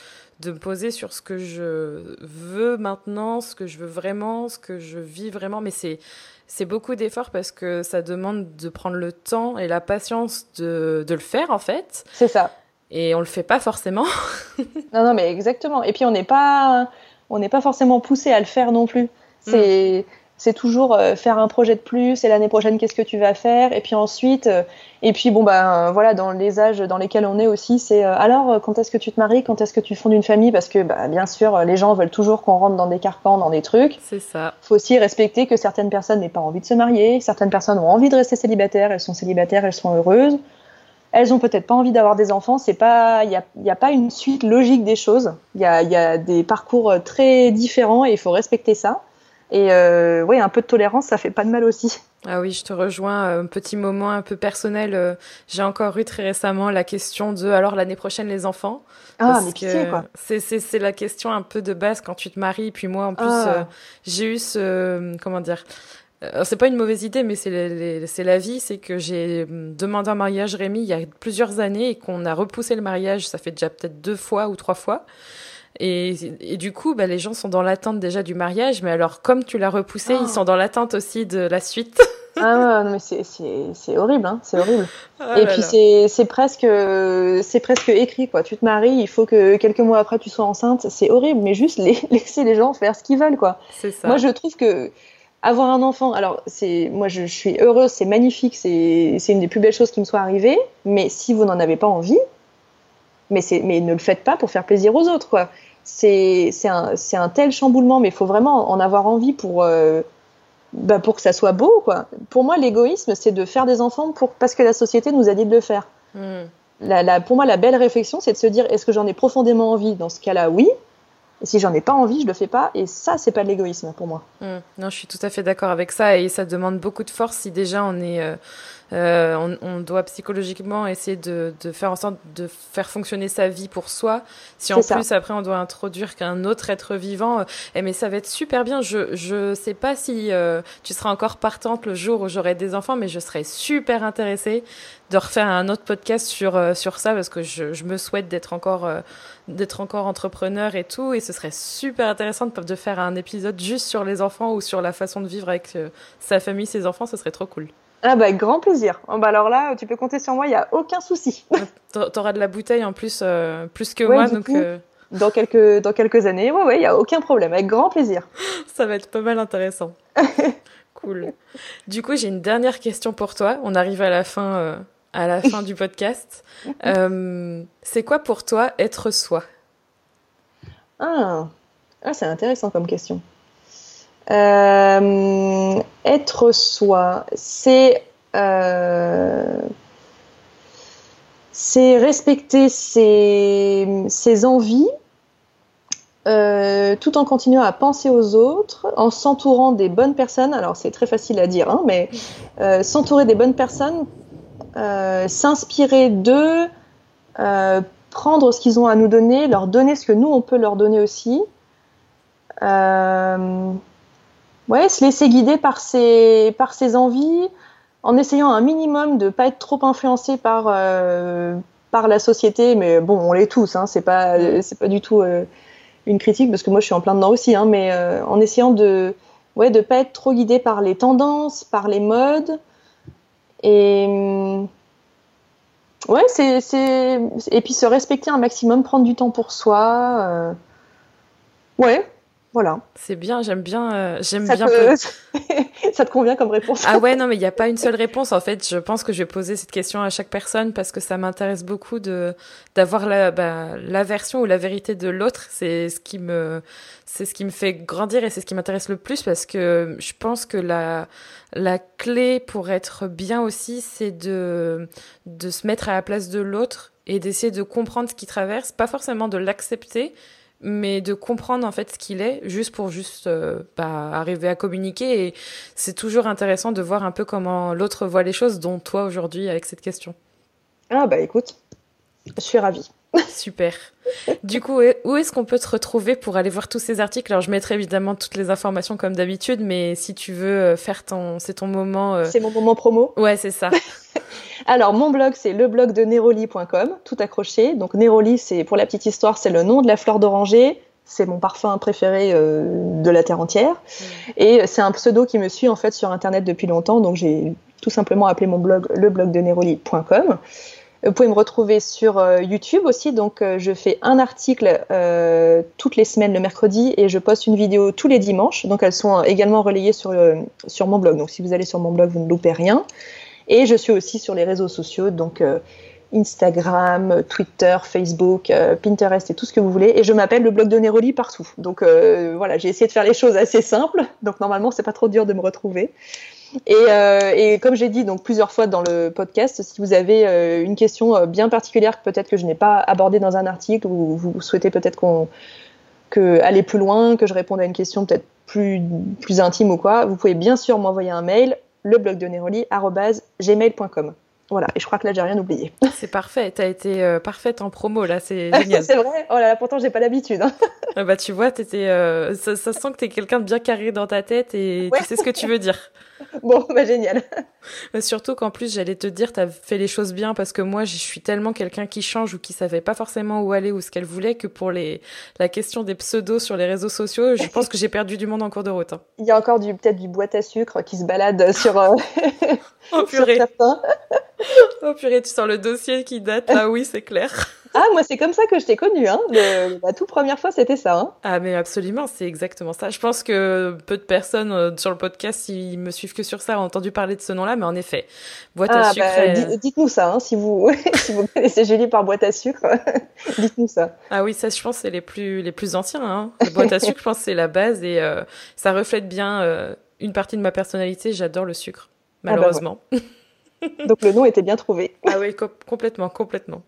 de me poser sur ce que je veux maintenant, ce que je veux vraiment, ce que je vis vraiment. Mais c'est c'est beaucoup d'efforts parce que ça demande de prendre le temps et la patience de, de le faire en fait. C'est ça. Et on le fait pas forcément. non non mais exactement. Et puis on n'est pas on n'est pas forcément poussé à le faire non plus. C'est mm c'est toujours euh, faire un projet de plus et l'année prochaine qu'est-ce que tu vas faire? Et puis ensuite euh, et puis bon bah voilà dans les âges dans lesquels on est aussi c'est alors quand est-ce que tu te maries? Quand est-ce que tu fondes une famille? Parce que bah, bien sûr les gens veulent toujours qu'on rentre dans des carcans dans des trucs. C'est ça. Faut aussi respecter que certaines personnes n'aient pas envie de se marier certaines personnes ont envie de rester célibataires elles sont célibataires elles sont heureuses. Elles ont peut-être pas envie d'avoir des enfants c'est pas il y a, y a, pas une suite logique des choses. Il y a, y a des parcours très différents et il faut respecter ça et euh, oui, un peu de tolérance, ça fait pas de mal aussi. Ah oui, je te rejoins. Un petit moment un peu personnel. Euh, j'ai encore eu très récemment la question de alors l'année prochaine les enfants? Ah, mais pitié, quoi? C'est, c'est, c'est la question un peu de base quand tu te maries. Puis moi, en plus, ah. euh, j'ai eu ce. Comment dire c'est pas une mauvaise idée, mais c'est, c'est la vie. C'est que j'ai demandé un mariage Rémi il y a plusieurs années et qu'on a repoussé le mariage. Ça fait déjà peut-être deux fois ou trois fois. Et, et, du coup, bah, les gens sont dans l'attente déjà du mariage, mais alors comme tu l'as repoussé, ils ah. sont dans l'attente aussi de la suite. ah non, mais c'est horrible, hein, c'est horrible. Ah et puis c'est presque c'est presque écrit quoi. Tu te maries, il faut que quelques mois après tu sois enceinte. C'est horrible, mais juste les, laisser les gens faire ce qu'ils veulent quoi. C'est ça. Moi je trouve que avoir un enfant, alors c'est moi je, je suis heureuse, c'est magnifique, c'est une des plus belles choses qui me soit arrivée. Mais si vous n'en avez pas envie, mais, mais ne le faites pas pour faire plaisir aux autres, quoi. C'est un, un, tel chamboulement, mais il faut vraiment en avoir envie pour, euh, bah pour que ça soit beau, quoi. Pour moi, l'égoïsme, c'est de faire des enfants pour, parce que la société nous a dit de le faire. Hmm. La, la, pour moi, la belle réflexion, c'est de se dire est-ce que j'en ai profondément envie? Dans ce cas-là, oui. Et si j'en ai pas envie, je le fais pas. Et ça, c'est pas de l'égoïsme pour moi. Hmm. Non, je suis tout à fait d'accord avec ça. Et ça demande beaucoup de force si déjà on est. Euh, euh, on, on, doit psychologiquement essayer de, de, faire en sorte de faire fonctionner sa vie pour soi. Si en plus après on doit introduire qu'un autre être vivant, euh, eh, mais ça va être super bien. Je je sais pas si tu seras encore partante le jour où j'aurai des enfants, mais je serais super intéressée de refaire un autre podcast sur, euh, sur ça parce que je, je me souhaite d'être encore, euh, d'être encore entrepreneur et tout. Et ce serait super intéressant de, de, faire un épisode juste sur les enfants ou sur la façon de vivre avec euh, sa famille, ses enfants. Ce serait trop cool. Ah bah grand plaisir. Oh, bah alors là, tu peux compter sur moi, il n'y a aucun souci. T'auras de la bouteille en plus, plus que moi. Donc, coup, dans, quelques, dans quelques années, ouais, ouais, il n'y a aucun problème, avec grand plaisir. Ça va être pas mal intéressant. cool. Du coup, j'ai une dernière question pour toi. On arrive à la fin, euh, à la fin du podcast. Euh, c'est quoi pour toi être soi? Ah, ah c'est intéressant comme question. Euh, être soi, c'est c'est respecter ses, ses envies euh, tout en continuant à penser aux autres, en s'entourant des bonnes personnes. Alors c'est très facile à dire, hein, mais euh, s'entourer des bonnes personnes, euh, s'inspirer d'eux, euh, prendre ce qu'ils ont à nous donner, leur donner ce que nous on peut leur donner aussi. Euh, ouais, se laisser guider par ses par ses envies, en essayant un minimum de pas être trop influencé par par la société, mais bon, on l'est tous. Hein, c'est pas pas du tout une critique parce que moi je suis en plein dedans aussi, hein, mais en essayant de ouais de pas être trop guidé par les tendances, par les modes et hum, ouais c'est c'est et puis se respecter un maximum, prendre du temps pour soi. Euh, ouais, voilà. C'est bien, j'aime bien, euh, j'aime bien. Te... ça te convient comme réponse Ah ouais, non, mais il n'y a pas une seule réponse. En fait, je pense que je vais poser cette question à chaque personne parce que ça m'intéresse beaucoup de d'avoir la bah, la version ou la vérité de l'autre. C'est ce qui me c'est ce qui me fait grandir et c'est ce qui m'intéresse le plus parce que je pense que la la clé pour être bien aussi, c'est de de se mettre à la place de l'autre et d'essayer de comprendre ce qu'il traverse, pas forcément de l'accepter mais de comprendre en fait ce qu'il est, juste pour juste euh, bah, arriver à communiquer. Et c'est toujours intéressant de voir un peu comment l'autre voit les choses, dont toi aujourd'hui avec cette question. Ah bah écoute, je suis ravie. Super. Du coup, où est-ce qu'on peut te retrouver pour aller voir tous ces articles? Alors, je mettrai évidemment toutes les informations comme d'habitude, mais si tu veux euh, faire ton, c'est ton moment. Euh... C'est mon moment promo. Ouais, c'est ça. Alors, mon blog, c'est le blog de neroli.com, tout accroché. Donc, Neroli, c'est pour la petite histoire, c'est le nom de la fleur d'oranger. C'est mon parfum préféré euh, de la terre entière. Mmh. Et c'est un pseudo qui me suit en fait sur Internet depuis longtemps. Donc, j'ai tout simplement appelé mon blog le blog de neroli.com. Vous pouvez me retrouver sur euh, YouTube aussi. Donc, euh, je fais un article euh, toutes les semaines le mercredi et je poste une vidéo tous les dimanches. Donc, elles sont également relayées sur, sur mon blog. Donc, si vous allez sur mon blog, vous ne loupez rien. Et je suis aussi sur les réseaux sociaux, donc Instagram, Twitter, Facebook, Pinterest et tout ce que vous voulez. Et je m'appelle le blog de Neroli partout. Donc voilà, j'ai essayé de faire les choses assez simples. Donc normalement, c'est pas trop dur de me retrouver. Et, euh, et comme j'ai dit donc plusieurs fois dans le podcast, si vous avez euh, une question bien particulière que peut-être que je n'ai pas abordée dans un article ou vous souhaitez peut-être qu'on que aller plus loin, que je réponde à une question peut-être plus plus intime ou quoi, vous pouvez bien sûr m'envoyer un mail le blog de Neroli gmail.com. Voilà, et je crois que là, j'ai rien oublié. C'est parfait, t'as été euh, parfaite en promo, là, c'est génial. c'est vrai Oh là là, pourtant, j'ai pas l'habitude. Hein. ah bah, tu vois, euh, ça, ça, sent que t'es quelqu'un de bien carré dans ta tête et ouais. tu sais ce que tu veux dire. bon, bah génial. Mais surtout qu'en plus, j'allais te dire, t'as fait les choses bien parce que moi, je suis tellement quelqu'un qui change ou qui savait pas forcément où aller ou ce qu'elle voulait que pour les, la question des pseudos sur les réseaux sociaux, je pense que j'ai perdu du monde en cours de route. Hein. Il y a encore du, peut-être du boîte à sucre qui se balade sur, euh, oh, purée. sur oh purée, tu sens le dossier qui date là, oui, c'est clair. Ah, moi, c'est comme ça que je t'ai connu. Hein. Le, la toute première fois, c'était ça. Hein. Ah, mais absolument, c'est exactement ça. Je pense que peu de personnes euh, sur le podcast, s'ils me suivent que sur ça, ont entendu parler de ce nom-là, mais en effet, boîte ah, à sucre. Bah, est... Dites-nous ça, hein, si, vous, si vous connaissez Julie par boîte à sucre, dites-nous ça. Ah oui, ça, je pense, c'est les plus, les plus anciens. Hein. La boîte à sucre, je pense, c'est la base et euh, ça reflète bien euh, une partie de ma personnalité. J'adore le sucre, malheureusement. Ah bah ouais. Donc le nom était bien trouvé. Ah oui, co complètement, complètement.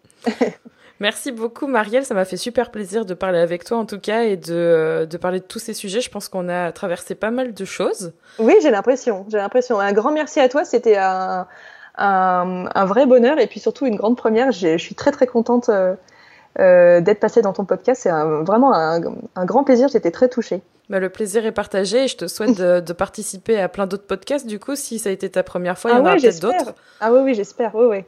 Merci beaucoup Marielle, ça m'a fait super plaisir de parler avec toi en tout cas et de, de parler de tous ces sujets. Je pense qu'on a traversé pas mal de choses. Oui, j'ai l'impression, j'ai l'impression. Un grand merci à toi, c'était un, un, un, vrai bonheur et puis surtout une grande première. Je suis très très contente euh, euh, d'être passée dans ton podcast. C'est vraiment un, un, grand plaisir, j'étais très touchée. Bah, le plaisir est partagé et je te souhaite de, de participer à plein d'autres podcasts. Du coup, si ça a été ta première fois, il y ah en oui, aura peut-être d'autres. Ah oui, oui, j'espère. Oui, oui.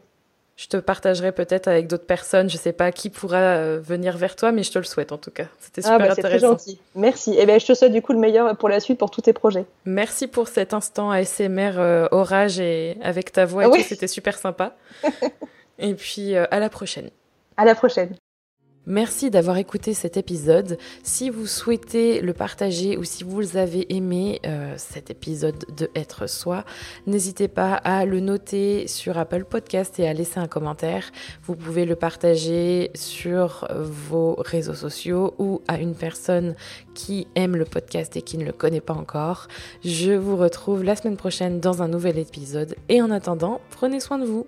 Je te partagerai peut-être avec d'autres personnes. Je sais pas qui pourra euh, venir vers toi, mais je te le souhaite en tout cas. C'était ah, super ah bah, intéressant. Très gentil. Merci. Et eh ben, je te souhaite du coup le meilleur pour la suite, pour tous tes projets. Merci pour cet instant ASMR euh, orage et avec ta voix. Et C'était super sympa. et puis euh, à la prochaine. À la prochaine. Merci d'avoir écouté cet épisode. Si vous souhaitez le partager ou si vous avez aimé euh, cet épisode de Être Soi, n'hésitez pas à le noter sur Apple Podcast et à laisser un commentaire. Vous pouvez le partager sur vos réseaux sociaux ou à une personne qui aime le podcast et qui ne le connaît pas encore. Je vous retrouve la semaine prochaine dans un nouvel épisode et en attendant, prenez soin de vous.